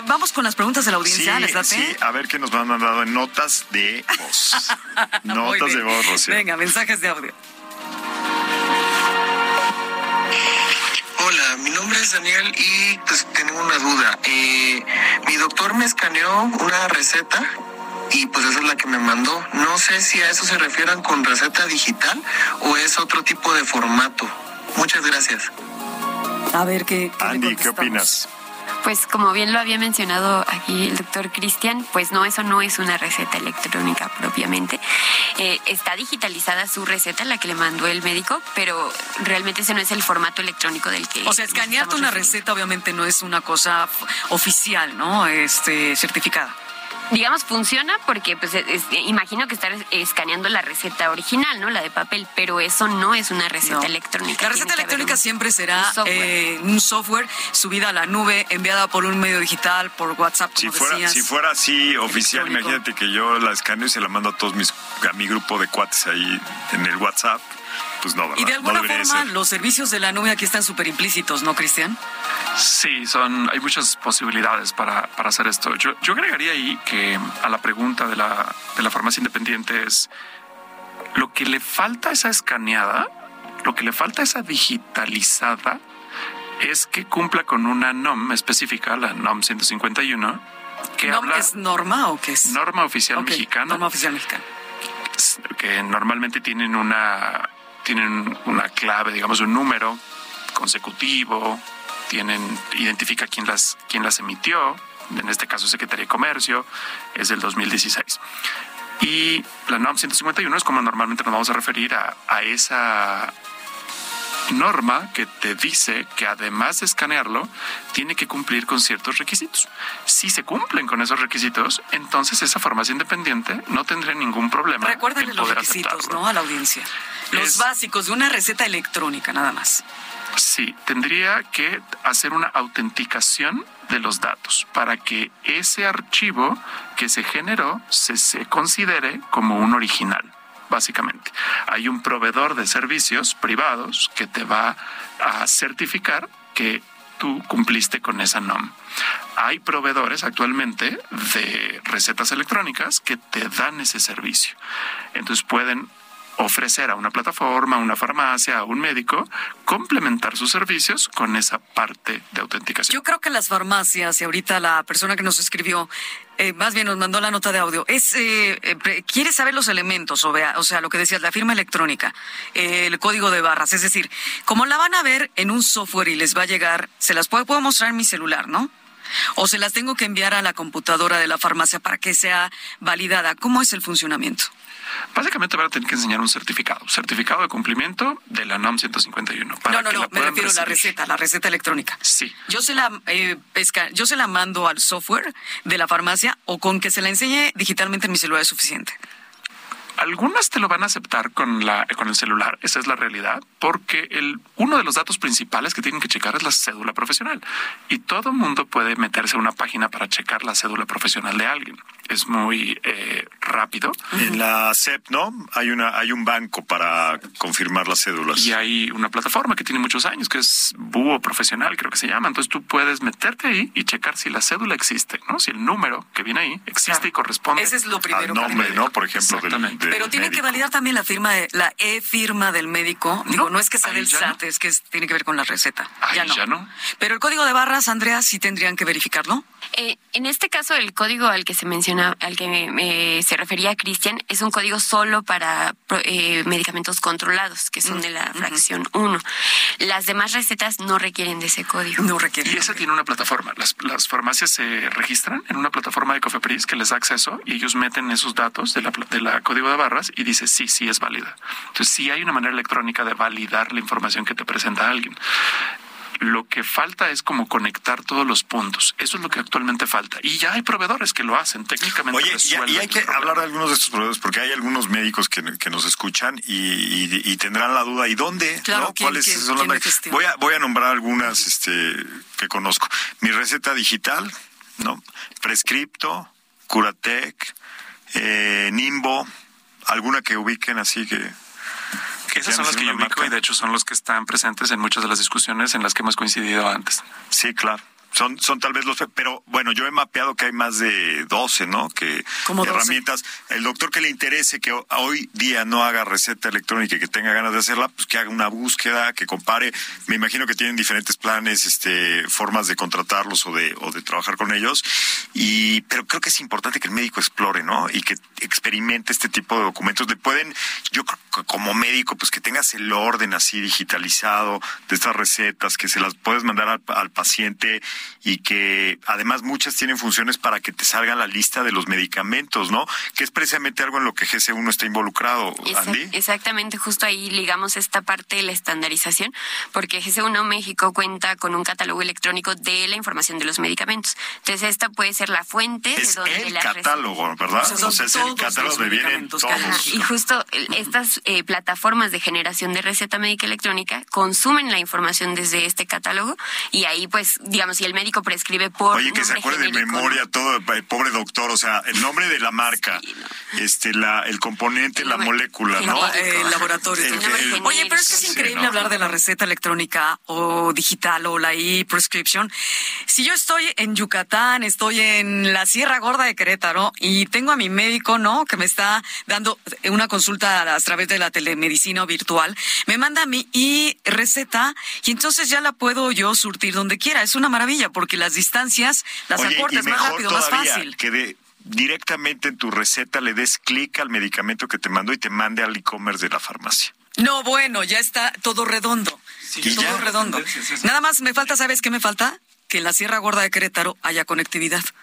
vamos con las preguntas de la audiencia. ¿Les late? sí, a ver qué nos han mandado en notas de voz. Notas de voz, Rocío. Venga, mensajes de audio. Hola, mi nombre es Daniel y pues tengo una duda. Eh, mi doctor me escaneó una receta y pues esa es la que me mandó. No sé si a eso se refieran con receta digital o es otro tipo de formato. Muchas gracias. A ver, ¿qué, qué Andy, ¿qué opinas? Pues como bien lo había mencionado aquí el doctor Cristian, pues no, eso no es una receta electrónica propiamente. Eh, está digitalizada su receta, la que le mandó el médico, pero realmente ese no es el formato electrónico del que... O sea, escanearte una receta obviamente no es una cosa oficial, ¿no? Este, certificada digamos, funciona porque pues imagino que estar escaneando la receta original, ¿no? La de papel, pero eso no es una receta electrónica. La receta electrónica siempre será eh, un software. subida a la nube, enviada por un medio digital, por WhatsApp, como si fuera, Si fuera así oficial, imagínate que yo la escaneo y se la mando a todos mis, a mi grupo de cuates ahí en el WhatsApp. Pues no, Y de alguna forma los servicios de la nube aquí están súper implícitos, ¿no, Cristian? Sí, son, hay muchas posibilidades para, para hacer esto. Yo, yo, agregaría ahí que a la pregunta de la, de la farmacia independiente es lo que le falta a esa escaneada, lo que le falta a esa digitalizada es que cumpla con una NOM específica, la NOM 151, que ¿NOM es norma o qué es? Norma oficial mexicana. Norma oficial mexicana. Que normalmente tienen una tienen una clave, digamos, un número consecutivo, tienen, identifica quién las, quién las emitió, en este caso Secretaría de Comercio, es del 2016. Y la NOM 151 es como normalmente nos vamos a referir a, a esa norma que te dice que además de escanearlo, tiene que cumplir con ciertos requisitos. Si se cumplen con esos requisitos, entonces esa farmacia independiente no tendría ningún problema. Recuérdale los requisitos, ¿no? A la audiencia. Los básicos de una receta electrónica, nada más. Sí, tendría que hacer una autenticación de los datos para que ese archivo que se generó se, se considere como un original básicamente. Hay un proveedor de servicios privados que te va a certificar que tú cumpliste con esa NOM. Hay proveedores actualmente de recetas electrónicas que te dan ese servicio. Entonces pueden ofrecer a una plataforma, a una farmacia, a un médico, complementar sus servicios con esa parte de autenticación. Yo creo que las farmacias, y ahorita la persona que nos escribió, eh, más bien nos mandó la nota de audio, es eh, eh, quiere saber los elementos, o, o sea, lo que decías, la firma electrónica, el código de barras, es decir, como la van a ver en un software y les va a llegar, se las puedo mostrar en mi celular, ¿no? O se las tengo que enviar a la computadora de la farmacia para que sea validada. ¿Cómo es el funcionamiento? Básicamente van a tener que enseñar un certificado, certificado de cumplimiento de la NOM 151. no, no, no, me refiero a la receta, la receta electrónica. Sí. Yo se la eh, yo se la mando al software de la farmacia o con que se la enseñe digitalmente en mi celular es suficiente. Algunas te lo van a aceptar con, la, con el celular, esa es la realidad, porque el, uno de los datos principales que tienen que checar es la cédula profesional. Y todo el mundo puede meterse a una página para checar la cédula profesional de alguien. Es muy eh, rápido. En la CEP, ¿no? Hay, una, hay un banco para confirmar las cédulas. Y hay una plataforma que tiene muchos años, que es Búho Profesional, creo que se llama. Entonces tú puedes meterte ahí y checar si la cédula existe, ¿no? Si el número que viene ahí existe y corresponde. Ese es lo primero. Al nombre, ¿no? Por ejemplo, del, pero tiene que validar también la firma, de, la e-firma del médico. Digo, no, es que sea del SAT, es que tiene que ver con la receta. ya, no. ya no. Pero el código de barras, Andrea, sí tendrían que verificarlo. Eh, en este caso, el código al que se menciona, al que se refería Cristian, es un código solo para eh, medicamentos controlados, que son de la fracción 1. Las demás recetas no requieren de ese código. No requieren. Y esa tiene una plataforma. Las, las farmacias se registran en una plataforma de Cofepris que les da acceso y ellos meten esos datos de la, de la código de barras y dice sí, sí es válida. Entonces sí hay una manera electrónica de validar la información que te presenta alguien. Lo que falta es como conectar todos los puntos. Eso es lo que actualmente falta. Y ya hay proveedores que lo hacen técnicamente. Oye, y, hay que hablar de algunos de estos proveedores porque hay algunos médicos que, nos escuchan y, tendrán la duda. ¿Y dónde? Claro, ¿Cuáles son las voy a voy a nombrar algunas este, que conozco. Mi receta digital, no, Prescripto, Curatec, eh, Nimbo, alguna que ubiquen así que esas son las que yo ubico y de hecho son los que están presentes en muchas de las discusiones en las que hemos coincidido antes. Sí, claro. Son, son tal vez los, pero bueno, yo he mapeado que hay más de 12, ¿no? Que herramientas. El doctor que le interese que hoy día no haga receta electrónica y que tenga ganas de hacerla, pues que haga una búsqueda, que compare. Me imagino que tienen diferentes planes, este, formas de contratarlos o de, o de trabajar con ellos. Y, pero creo que es importante que el médico explore, ¿no? Y que experimente este tipo de documentos. Le pueden, yo creo que como médico, pues que tengas el orden así digitalizado de estas recetas, que se las puedes mandar al, al paciente y que además muchas tienen funciones para que te salga la lista de los medicamentos, ¿no? Que es precisamente algo en lo que GC1 está involucrado, Andy. Exactamente, justo ahí ligamos esta parte de la estandarización, porque GC1 México cuenta con un catálogo electrónico de la información de los medicamentos. Entonces, esta puede ser la fuente es de donde el catálogo, ¿verdad? O sea, es el catálogo donde vienen todos. Y justo estas eh, plataformas de generación de receta médica electrónica consumen la información desde este catálogo y ahí, pues, digamos, si el médico prescribe por. Oye, que se acuerde de memoria todo, el pobre doctor, o sea, el nombre de la marca, este, la, el componente, la molécula, ¿no? El laboratorio. El- el- Oye, pero eso es increíble ¿no? hablar de la receta electrónica o digital o la e-prescription. Si yo estoy en Yucatán, estoy en la Sierra Gorda de Querétaro y tengo a mi médico, ¿no? Que me está dando una consulta a través de la telemedicina o virtual, me manda mi e-receta y entonces ya la puedo yo surtir donde quiera. Es una maravilla porque las distancias las Oye, acortas más mejor rápido, más fácil. que de- directamente en tu receta le des clic al medicamento que te mandó y te mande al e-commerce de la farmacia. No, bueno, ya está todo redondo. Todo ya. redondo. Nada más me falta, ¿sabes qué me falta? Que en la Sierra Gorda de Querétaro haya conectividad.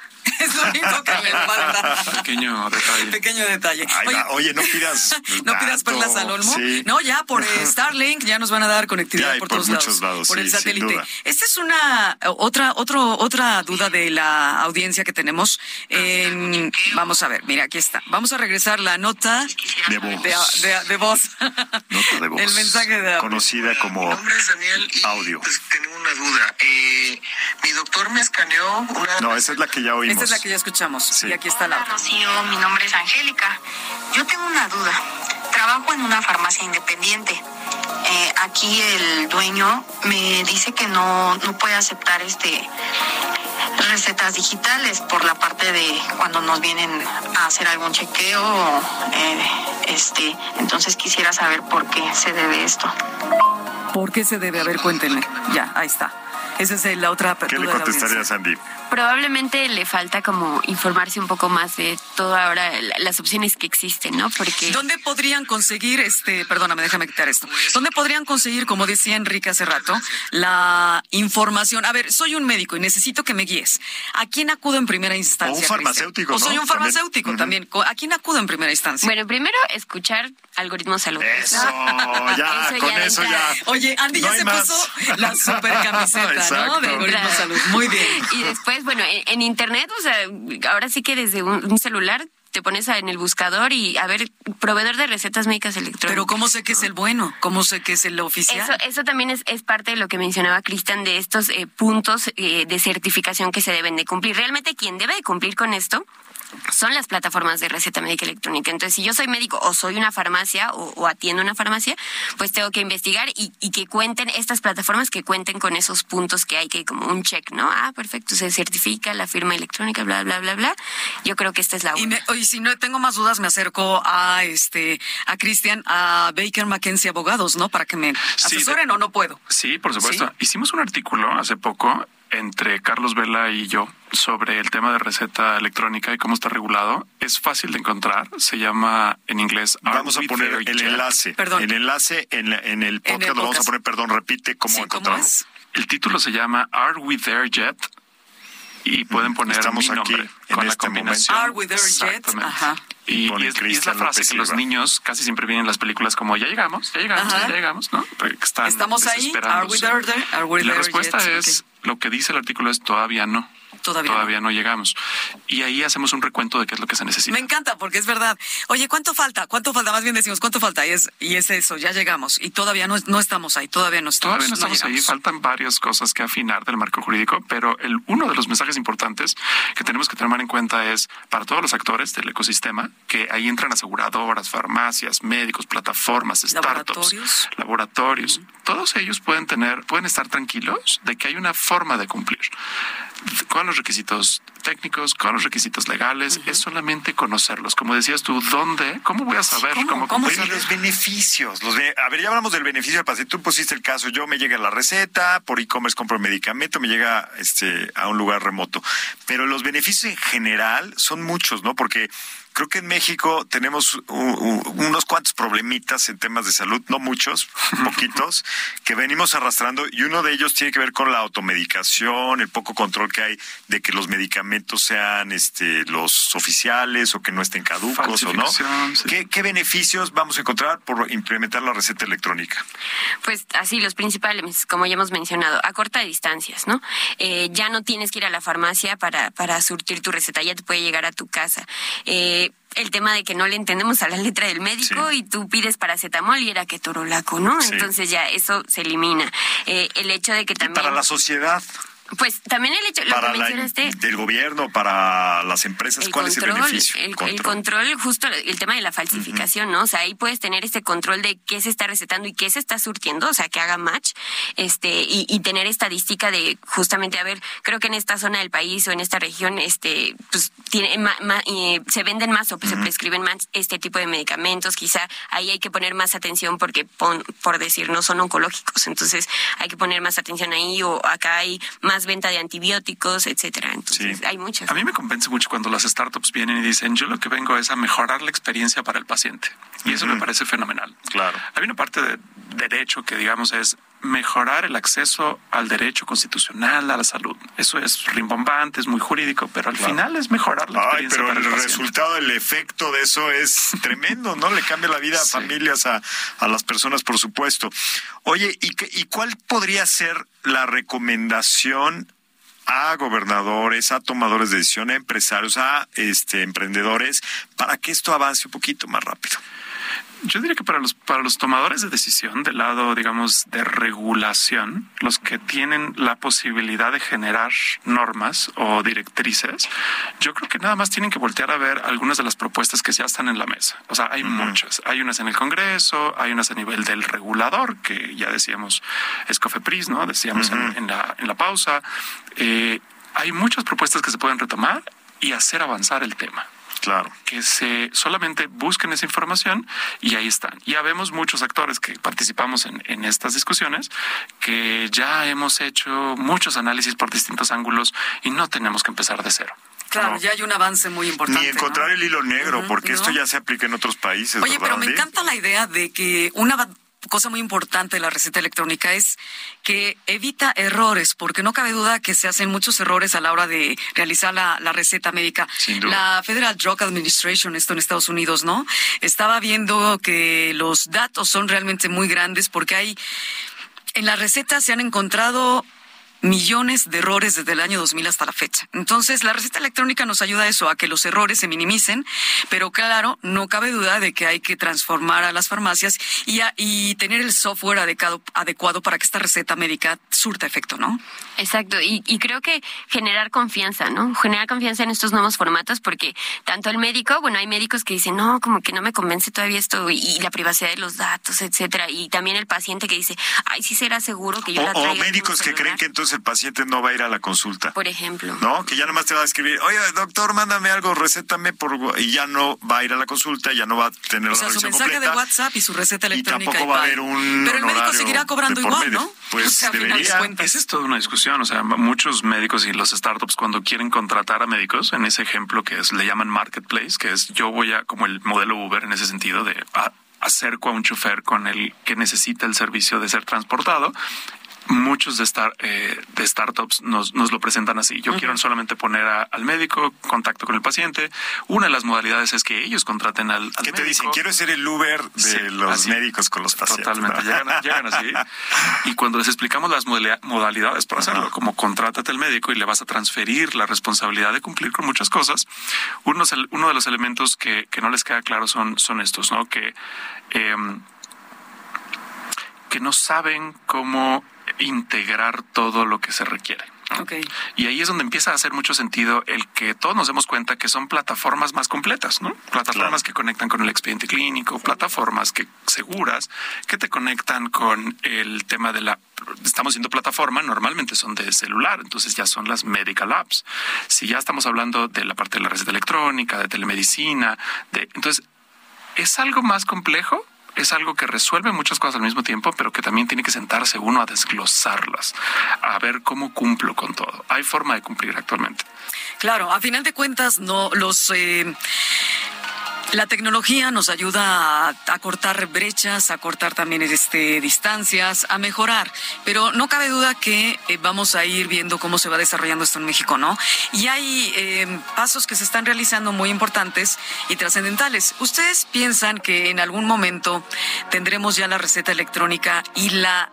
Es lo único que me falta. Pequeño detalle. Pequeño detalle. Ay, Oye, oye, no pidas. no pidas perlas al olmo. Sí. No, ya por eh, Starlink ya nos van a dar conectividad por, por todos muchos lados, por sí, el sin satélite. duda. Esta es una otra otro otra duda de la audiencia que tenemos. en- vamos a ver, mira, aquí está. Vamos a regresar la nota De voz. de, de- de voz. Nota de voz. El mensaje de audio. Conocida como Mi nombre es Daniel y audio. pues tengo una duda. Eh, mi doctor me escaneó una... No, esa es la que ya oímos. Esta es la que ya escuchamos. Sí. Y aquí está la Hola. Rocío, mi nombre es Angélica. Yo tengo una duda. Trabajo en una farmacia independiente. Eh, aquí el dueño me dice que no, no puede aceptar este recetas digitales por la parte de cuando nos vienen a hacer algún chequeo. eh, este, entonces quisiera saber por qué se debe esto. ¿Por qué se debe? A ver, cuéntenme. Ya, ahí está. Esa es la otra ¿Qué le de la contestarías, audiencia. Andy? Probablemente le falta como informarse un poco más de todo ahora la- las opciones que existen, ¿no? Porque ¿Dónde podrían conseguir, este, perdóname, déjame quitar esto. ¿Dónde podrían conseguir, como decía Enrique hace rato, la información? A ver, soy un médico y necesito que me guíes. ¿A quién acudo en primera instancia? O un farmacéutico, O soy un farmacéutico También. también. ¿A quién acudo en primera instancia? bueno, primero escuchar algoritmos salud. Eso, ya, Eso con ya eso ya. Oye, Andy No ya se más. puso la super camiseta, ¿no? Exacto. De algoritmo Claro. salud. Muy bien. Y después, bueno, en, en internet, o sea, ahora sí que desde un, un celular te pones en el buscador y a ver, proveedor de recetas médicas electrónicas. Pero ¿cómo sé que es el bueno? ¿Cómo sé que es el oficial? Eso, eso también es, es parte de lo que mencionaba Cristian de estos eh, puntos eh, de certificación que se deben de cumplir. Realmente quien debe de cumplir con esto son las plataformas de receta médica electrónica. Entonces, si yo soy médico o soy una farmacia o, o atiendo una farmacia, pues tengo que investigar y, y que cuenten estas plataformas que cuenten con esos puntos que hay que como un check, ¿no? Ah, perfecto, se certifica la firma electrónica, bla, bla, bla, bla. Yo creo que esta es la Y, una. me, oye, si no tengo más dudas, me acerco a este a Cristian, a Baker McKenzie Abogados, ¿no? Para que me Sí, asesoren de- o no puedo. Sí, por supuesto. Hicimos un artículo hace poco entre Carlos Vela y yo sobre el tema de receta electrónica y cómo está regulado. Es fácil de encontrar. Se llama en inglés. Are Vamos a poner el enlace. Perdón. El enlace en, la- en el podcast lo vamos a poner, perdón, repite cómo Sí, ¿cómo encontrarlo. El título se llama Are We There Yet? Y pueden poner Estamos mi aquí, nombre en con la este combinación. momento. Are we there yet? Ajá. Y, es, y es la frase López que los niños casi siempre vienen en las películas como ya llegamos, ya llegamos, Ajá. ya llegamos, ¿no? Están Estamos ahí. Are we there, there? Are we Y la there respuesta yet? es, lo que dice el artículo es todavía no. Todavía Todavía no llegamos. Y ahí hacemos un recuento de qué es lo que se necesita. Me encanta porque es verdad. Oye, ¿cuánto falta? ¿Cuánto falta? Más bien decimos, ¿cuánto falta? Y es, y es eso, ya llegamos. Y todavía no, no estamos ahí, todavía no estamos. Todavía no estamos ahí, faltan varias cosas que afinar del marco jurídico, pero el, uno de los mensajes importantes que tenemos que tomar en cuenta es para todos los actores del ecosistema, que ahí entran aseguradoras, farmacias, médicos, plataformas, startups, Laboratorios. laboratorios. Todos ellos pueden tener, pueden estar tranquilos de que hay una forma de cumplir con los requisitos técnicos, con los requisitos legales, es solamente conocerlos. Como decías tú, ¿dónde? ¿Cómo voy a saber ¿Cómo? cómo, ¿Cómo los beneficios. Los be- a ver, ya hablamos del beneficio del paciente. Tú pusiste el caso. Yo me llega la receta, por e-commerce compro el medicamento, me llega este, a un lugar remoto. Pero los beneficios en general son muchos, ¿no? Porque creo que en México tenemos unos cuantos problemitas en temas de salud, no muchos, poquitos, que venimos arrastrando y uno de ellos tiene que ver con la automedicación, el poco control que hay de que los medicamentos sean este, los oficiales o que no estén caducos o no. ¿Qué, ¿Qué beneficios vamos a encontrar por implementar la receta electrónica? Pues así, los principales, como ya hemos mencionado, a corta distancias, ¿no? Eh, ya no tienes que ir a la farmacia para, para surtir tu receta, ya te puede llegar a tu casa. Eh, el tema de que no le entendemos a la letra del médico y tú pides paracetamol y era que torolaco, ¿no? Entonces ya eso se elimina. Eh, el hecho de que también... para la sociedad. Pues también el hecho, lo que mencionaste. del gobierno, para las empresas, ¿cuál es el beneficio? El, control. justo el tema de la falsificación, ¿no? O sea, ahí puedes tener este control de qué se está recetando y qué se está surtiendo, o sea, que haga match, este, y, tener estadística de justamente, a ver, creo que en esta zona del país o en esta región, este, pues, tiene, se venden más o se prescriben más este tipo de medicamentos, quizá ahí hay que poner más atención porque, por decir, no son oncológicos, entonces hay que poner más atención ahí o acá hay más venta de antibióticos, etcétera. Entonces, hay muchas. A mí me convence mucho cuando las startups vienen y dicen, yo lo que vengo es a mejorar la experiencia para el paciente. Y eso me parece fenomenal. Claro. Hay una parte de derecho que, digamos, es mejorar el acceso al derecho constitucional a la salud. Eso es rimbombante, es muy jurídico, pero al final es mejorar la experiencia. Ay, pero el, el resultado, el efecto de eso es tremendo, ¿no? Le cambia la vida a familias, a, a, las personas, por supuesto. Oye, ¿y, ¿y cuál podría ser la recomendación a gobernadores, a tomadores de decisión, a empresarios, a este, emprendedores, para que esto avance un poquito más rápido? Yo diría que para los, para los tomadores de decisión del lado, digamos, de regulación, los que tienen la posibilidad de generar normas o directrices, yo creo que nada más tienen que voltear a ver algunas de las propuestas que ya están en la mesa. O sea, hay muchas. Hay unas en el Congreso, hay unas a nivel del regulador, que ya decíamos es COFEPRIS, ¿no? Decíamos en, la, en la pausa. Eh, hay muchas propuestas que se pueden retomar y hacer avanzar el tema. Claro. Que se solamente busquen esa información y ahí están. Ya vemos muchos actores que participamos en, en estas discusiones que ya hemos hecho muchos análisis por distintos ángulos y no tenemos que empezar de cero. Claro, ya hay un avance muy importante. Ni encontrar el hilo negro, porque esto ya se aplica en otros países. Oye, pero me encanta la idea de que una cosa muy importante de la receta electrónica es que evita errores, porque no cabe duda que se hacen muchos errores a la hora de realizar la, receta médica. La Federal Drug Administration, esto en Estados Unidos, ¿no? Estaba viendo que los datos son realmente muy grandes porque hay, en la receta se han encontrado millones de errores desde el año 2000 hasta la fecha. Entonces, la receta electrónica nos ayuda a eso, a que los errores se minimicen, pero claro, no cabe duda de que hay que transformar a las farmacias y, y tener el software adecuado, adecuado para que esta receta médica surta efecto, ¿no? Exacto, y, y creo que generar confianza, ¿no? Generar confianza en estos nuevos formatos, porque tanto el médico, bueno, hay médicos que dicen, no, como que no me convence todavía esto y, la privacidad de los datos, etcétera, y también el paciente que dice, ay, sí será seguro que yo la traiga O médicos que creen que entonces el paciente no va a ir a la consulta. Por ejemplo. ¿No? Que ya nomás te va a escribir, oye, doctor, mándame algo, recétame, por... y ya no va a ir a la consulta, ya no va a tener o sea, su mensaje de WhatsApp y su receta electrónica. Y tampoco va a haber un Pero el médico seguirá cobrando igual, ¿no? Pues debería. Esa es toda una discusión. O sea, muchos médicos y los startups cuando quieren contratar a médicos, en ese ejemplo que es, le llaman marketplace, que es yo voy a, como el modelo Uber en ese sentido de... acerco a un chofer con el que necesita el servicio de ser transportado muchos de, estar eh, de startups nos, nos, lo presentan así. Yo quiero solamente poner al médico, contacto con el paciente. Una de las modalidades es que ellos contraten al, al ¿Qué te dicen? Quiero ser el Uber de los médicos con los pacientes. Totalmente, llegan, así. Y cuando les explicamos las modalidades para hacerlo, como contrátate al médico y le vas a transferir la responsabilidad de cumplir con muchas cosas, uno, uno de los elementos que, que no les queda claro son, son estos, ¿no? Que, em, que no saben cómo integrar todo lo que se requiere. Y ahí es donde empieza a hacer mucho sentido el que todos nos demos cuenta que son plataformas más completas, ¿no? Plataformas que conectan con el expediente clínico, plataformas que seguras, que te conectan con el tema de la estamos siendo plataforma, normalmente son de celular, entonces ya son las medical apps. Si ya estamos hablando de la parte de la receta electrónica, de telemedicina, de entonces es algo más complejo, es algo que resuelve muchas cosas al mismo tiempo, pero que también tiene que sentarse uno a desglosarlas, a ver cómo cumplo con todo. Hay forma de cumplir actualmente. Claro, a final de cuentas, no los. Eh La tecnología nos ayuda a, cortar brechas, a cortar también este, distancias, a mejorar, pero no cabe duda que eh, vamos a ir viendo cómo se va desarrollando esto en México, ¿no? Y hay eh, pasos que se están realizando muy importantes y trascendentales. ¿Ustedes piensan que en algún momento tendremos ya la receta electrónica y la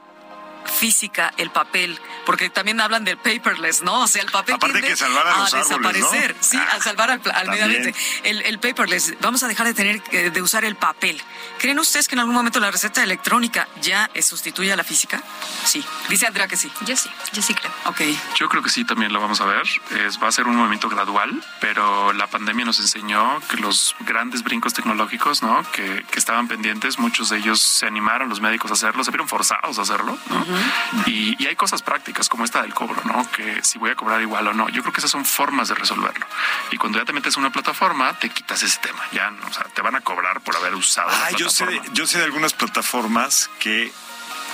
física, el papel, porque también hablan del paperless, ¿no? O sea, el papel Aparte tiende que salvar a los árboles, desaparecer, ¿no? sí, Ah, a salvar al, al medio ambiente. El, el paperless, vamos a dejar de tener eh, de usar el papel. ¿Creen ustedes que en algún momento la receta electrónica ya sustituye a la física? Sí, dice Andrea que sí. Yo sí, yo sí creo. Ok. Yo creo que sí, también lo vamos a ver. Es, va a ser un movimiento gradual, pero la pandemia nos enseñó que los grandes brincos tecnológicos, ¿no? Que, que estaban pendientes, muchos de ellos se animaron los médicos a hacerlo, se vieron forzados a hacerlo, ¿no? Y, y hay cosas prácticas como esta del cobro, ¿no? Que si voy a cobrar igual o no. Yo creo que esas son formas de resolverlo. Y cuando ya te metes en una plataforma, te quitas ese tema. Ya, no, o sea, te van a cobrar por haber usado. la Ah, yo sé, de- yo sé de algunas plataformas que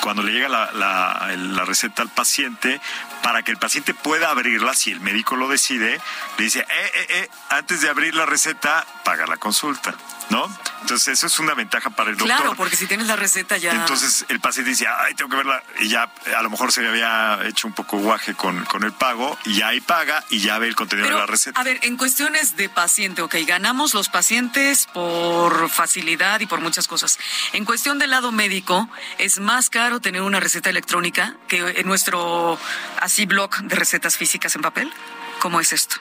cuando le llega la, la- la receta al paciente, para que el paciente pueda abrirla, si el médico lo decide, le dice, eh, eh, eh, antes de abrir la receta, paga la consulta, ¿no? Entonces eso es una ventaja para el doctor. Claro, porque si tienes la receta ya... Entonces el paciente dice, ay, tengo que verla, y ya eh, a lo mejor se había hecho un poco guaje con, con el pago, y ya ahí paga, y ya ve el contenido Pero, de la receta. a ver, en cuestiones de paciente, ok, ganamos los pacientes por facilidad y por muchas cosas. En cuestión del lado médico, es más caro tener una receta electrónica que en nuestro así blog de recetas físicas en papel. ¿Cómo es esto?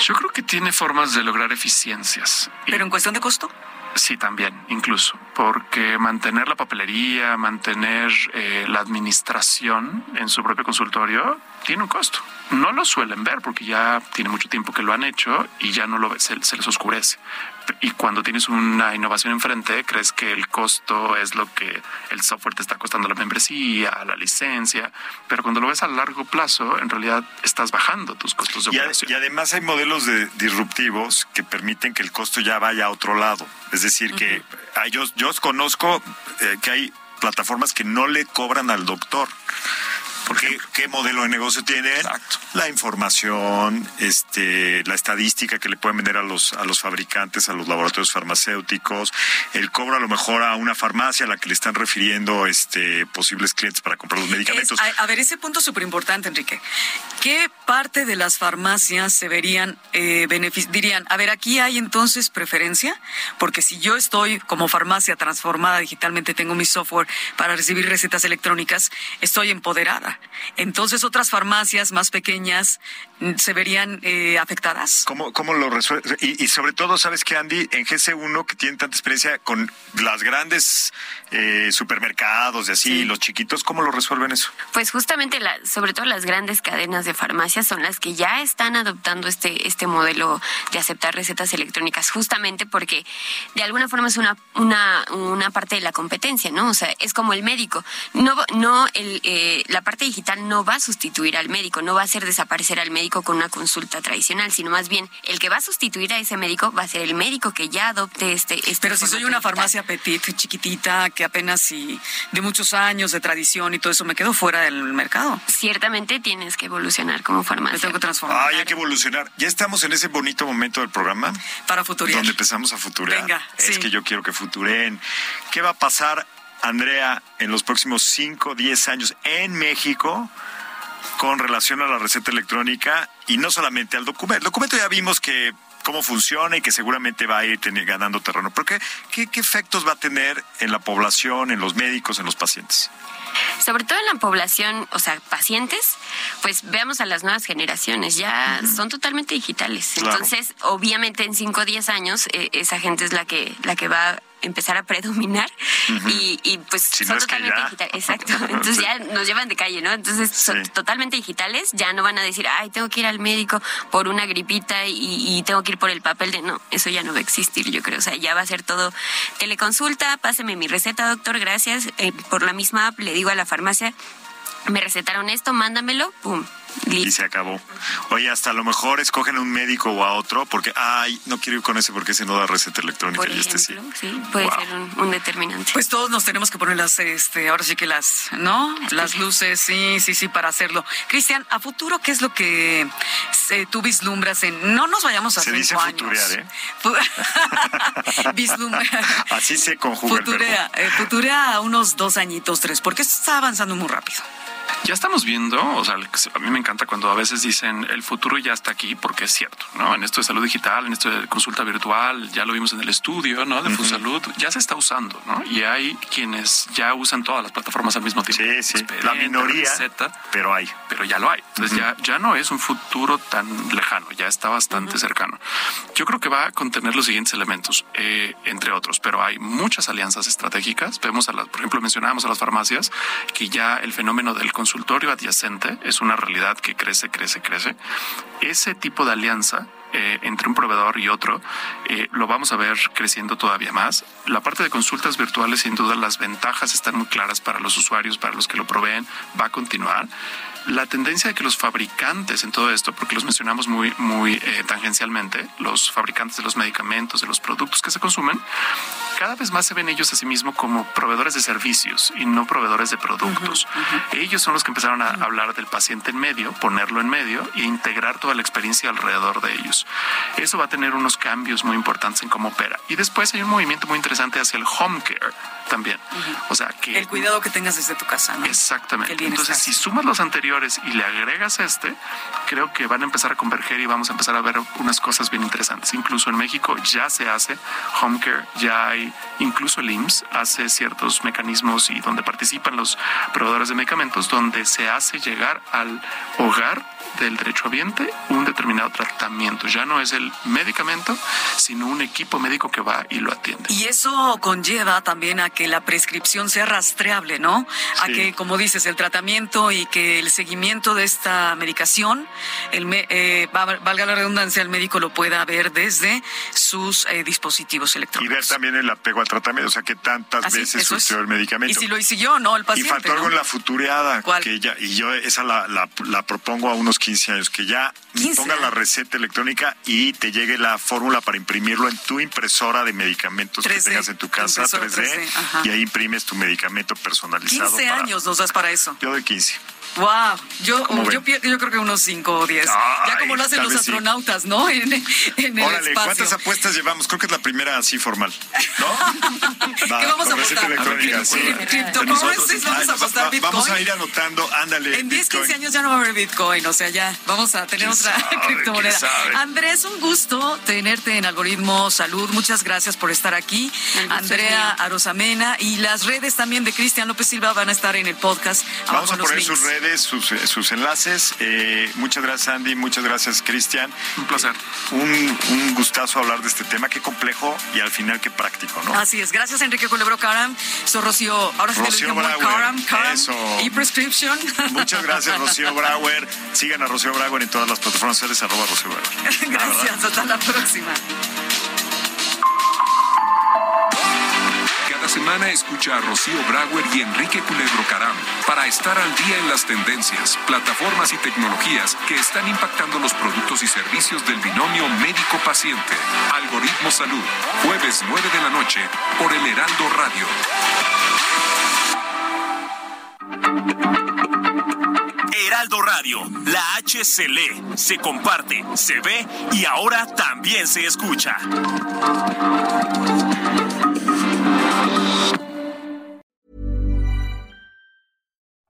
Yo creo que tiene formas de lograr eficiencias. Pero en cuestión de costo, Sí, también, incluso, porque mantener la papelería, mantener eh, la administración en su propio consultorio tiene un costo. No lo suelen ver porque ya tiene mucho tiempo que lo han hecho y ya no lo ve- se, se les oscurece. Y cuando tienes una innovación enfrente, crees que el costo es lo que el software te está costando la membresía, la licencia, pero cuando lo ves a largo plazo, en realidad estás bajando tus costos de Y, operación. y además hay modelos de, disruptivos que permiten que el costo ya vaya a otro lado. Es decir, que yo, yo conozco eh, que hay plataformas que no le cobran al doctor. Porque qué modelo de negocio tienen? Exacto. La información, este, la estadística que le pueden vender a los a los fabricantes, a los laboratorios farmacéuticos, el cobro a lo mejor a una farmacia a la que le están refiriendo este posibles clientes para comprar los medicamentos. Es- a, a ver, ese punto es súper importante, Enrique. ¿Qué parte de las farmacias se verían, eh, dirían, a ver, aquí hay entonces preferencia? Porque si yo estoy como farmacia transformada digitalmente, tengo mi software para recibir recetas electrónicas, estoy empoderada. Entonces otras farmacias más pequeñas mm, se verían eh, afectadas. ¿Cómo, cómo lo resuelve? Y, y sobre todo, ¿sabes qué, Andy? En GC1, que tiene tanta experiencia con las grandes eh, supermercados y así, Sí. los chiquitos, ¿cómo lo resuelven eso? Pues justamente, la, sobre todo las grandes cadenas de farmacias son las que ya están adoptando este, este modelo de aceptar recetas electrónicas, justamente porque de alguna forma es una, una, una parte de la competencia, ¿no? O sea, es como el médico. No, no el, eh, la parte digital no va a sustituir al médico, no va a hacer desaparecer al médico con una consulta tradicional, sino más bien el que va a sustituir a ese médico va a ser el médico que ya adopte este. este Pero si soy una digital. farmacia petit, chiquitita, que apenas y de muchos años de tradición y todo eso, me quedo fuera del mercado. Ciertamente tienes que evolucionar como Me farmacia. tengo que transformar Ay, hay que evolucionar. Ya estamos en ese bonito momento del programa para futurear. donde empezamos a futurear. Venga, es sí. que yo quiero que futuren. ¿Qué va a pasar, Andrea, en los próximos 5, 10 años en México? con relación a la receta electrónica y no solamente al documento. El documento ya vimos que cómo funciona y que seguramente va a ir ganando terreno. ¿Pero qué, qué, qué efectos va a tener en la población, en los médicos, en los pacientes? sobre todo en la población, o sea, pacientes, pues veamos a las nuevas generaciones, ya son totalmente digitales. Claro. Entonces, obviamente en 5 o 10 años, eh, esa gente es la que, la que va a empezar a predominar y, y, pues Si son totalmente digitales. Exacto. Entonces Sí. ya nos llevan de calle, ¿no? Entonces son Sí. totalmente digitales, ya no van a decir, ay, tengo que ir al médico por una gripita y, y tengo que ir por el papel de... No, eso ya no va a existir, yo creo. O sea, ya va a ser todo teleconsulta, páseme mi receta, doctor, gracias. Eh, por la misma app le digo a la farmacia, me recetaron esto, mándamelo, pum, y se acabó. Oye, hasta a lo mejor escogen a un médico o a otro porque, ay, no quiero ir con ese porque ese no da receta electrónica y este sí. puede ser un, determinante. Pues todos nos tenemos que poner las, este, ahora sí que las, ¿no? Las luces, sí, sí, sí, para hacerlo. Cristian, a futuro, ¿qué es lo que se, tú vislumbras en, no nos vayamos a se dice futurear, ¿eh? Así se conjuga. Futurea, eh, futurea a unos dos añitos, tres, porque está avanzando muy rápido. Ya estamos viendo, o sea, a mí me encanta cuando a veces dicen el futuro ya está aquí, porque es cierto, ¿no? En esto de salud digital, en esto de consulta virtual, ya lo vimos en el estudio, ¿no? De FUSalud, ya se está usando, ¿no? Y hay quienes ya usan todas las plataformas al mismo tiempo. Sí, sí, la minoría, pero hay. Pero ya lo hay. Entonces ya, ya no es un futuro tan lejano, ya está bastante cercano. Yo creo que va a contener los siguientes elementos, eh, entre otros, pero hay muchas alianzas estratégicas. Vemos, a las, por ejemplo, mencionábamos a las farmacias, que ya el fenómeno del consultorio adyacente es una realidad que crece, crece, crece. Ese tipo de alianza eh, entre un proveedor y otro, eh, lo vamos a ver creciendo todavía más. La parte de consultas virtuales, sin duda, las ventajas están muy claras para los usuarios, para los que lo proveen, va a continuar la tendencia de que los fabricantes en todo esto, porque los mencionamos muy, muy eh, tangencialmente, los fabricantes de los medicamentos, de los productos que se consumen, cada vez más se ven ellos a sí mismos como proveedores de servicios y no proveedores de productos. Ellos son los que empezaron a hablar del paciente en medio, ponerlo en medio e integrar toda la experiencia alrededor de ellos. Eso va a tener unos cambios muy importantes en cómo opera. Y después hay un movimiento muy interesante hacia el home care también. O sea, que... El cuidado que tengas desde tu casa, ¿no? Exactamente. Entonces, si sumas los anteriores y le agregas este, creo que van a empezar a converger y vamos a empezar a ver unas cosas bien interesantes. Incluso en México ya se hace home care, ya hay, incluso el IMSS hace ciertos mecanismos y donde participan los proveedores de medicamentos, donde se hace llegar al hogar del derecho derechohabiente un determinado tratamiento. Ya no es el medicamento, sino un equipo médico que va y lo atiende. Y eso conlleva también a que la prescripción sea rastreable, ¿no? A que, como dices, el tratamiento y que el seguimiento de esta medicación, el eh, valga la redundancia, el médico lo pueda ver desde sus eh, dispositivos electrónicos. Y ver también el apego al tratamiento, o sea, que tantas veces surgió el medicamento. Y si lo siguió, ¿no? El paciente. Y faltó algo en la futureada, que ya, y yo esa la, la propongo a unos 15 años, que ya ponga la receta electrónica y te llegue la fórmula para imprimirlo en tu impresora de medicamentos que tengas en tu casa, 3D, y ahí imprimes tu medicamento personalizado. 15 años nos das para eso. Yo doy 15. Wow, yo, yo, yo, creo que unos 5 o 10. Ya como lo hacen los astronautas, ¿no? En, en el Órale, ¿cuántas apuestas llevamos? Creo que es la primera así formal, ¿no? ¿Qué vamos a apostar? Vamos a apostar Bitcoin. Vamos a ir anotando, ándale. En 10, 15 años ya no va a haber Bitcoin, o sea, ya vamos a tener otra criptomoneda. Andrés, un gusto tenerte en Algoritmo Salud. Muchas gracias por estar aquí. Andrea Arosamena y las redes también de Cristian López Silva van a estar en el podcast. Vamos a poner sus redes sus, enlaces. Eh, muchas gracias, Andy. Muchas gracias, Cristian. Un placer. Un, gustazo hablar de este tema. Qué complejo y al final qué práctico, ¿no? Así es. Gracias, Enrique Culebro Caram. Soy Rocío. Ahora sí Rocío Brauer. Caram, Caram. Eso. Y Prescription. Muchas gracias, Rocío Brauer. Sigan a Rocío Brauer en todas las plataformas sociales, arroba Rocío Brauer. gracias. Hasta la próxima. Semana escucha a Rocío Brauer y Enrique Culebro Caram para estar al día en las tendencias, plataformas y tecnologías que están impactando los productos y servicios del binomio médico-paciente. Algoritmo Salud, jueves 9 de la noche por el Heraldo Radio. Heraldo Radio, la H se lee, se comparte, se ve y ahora también se escucha.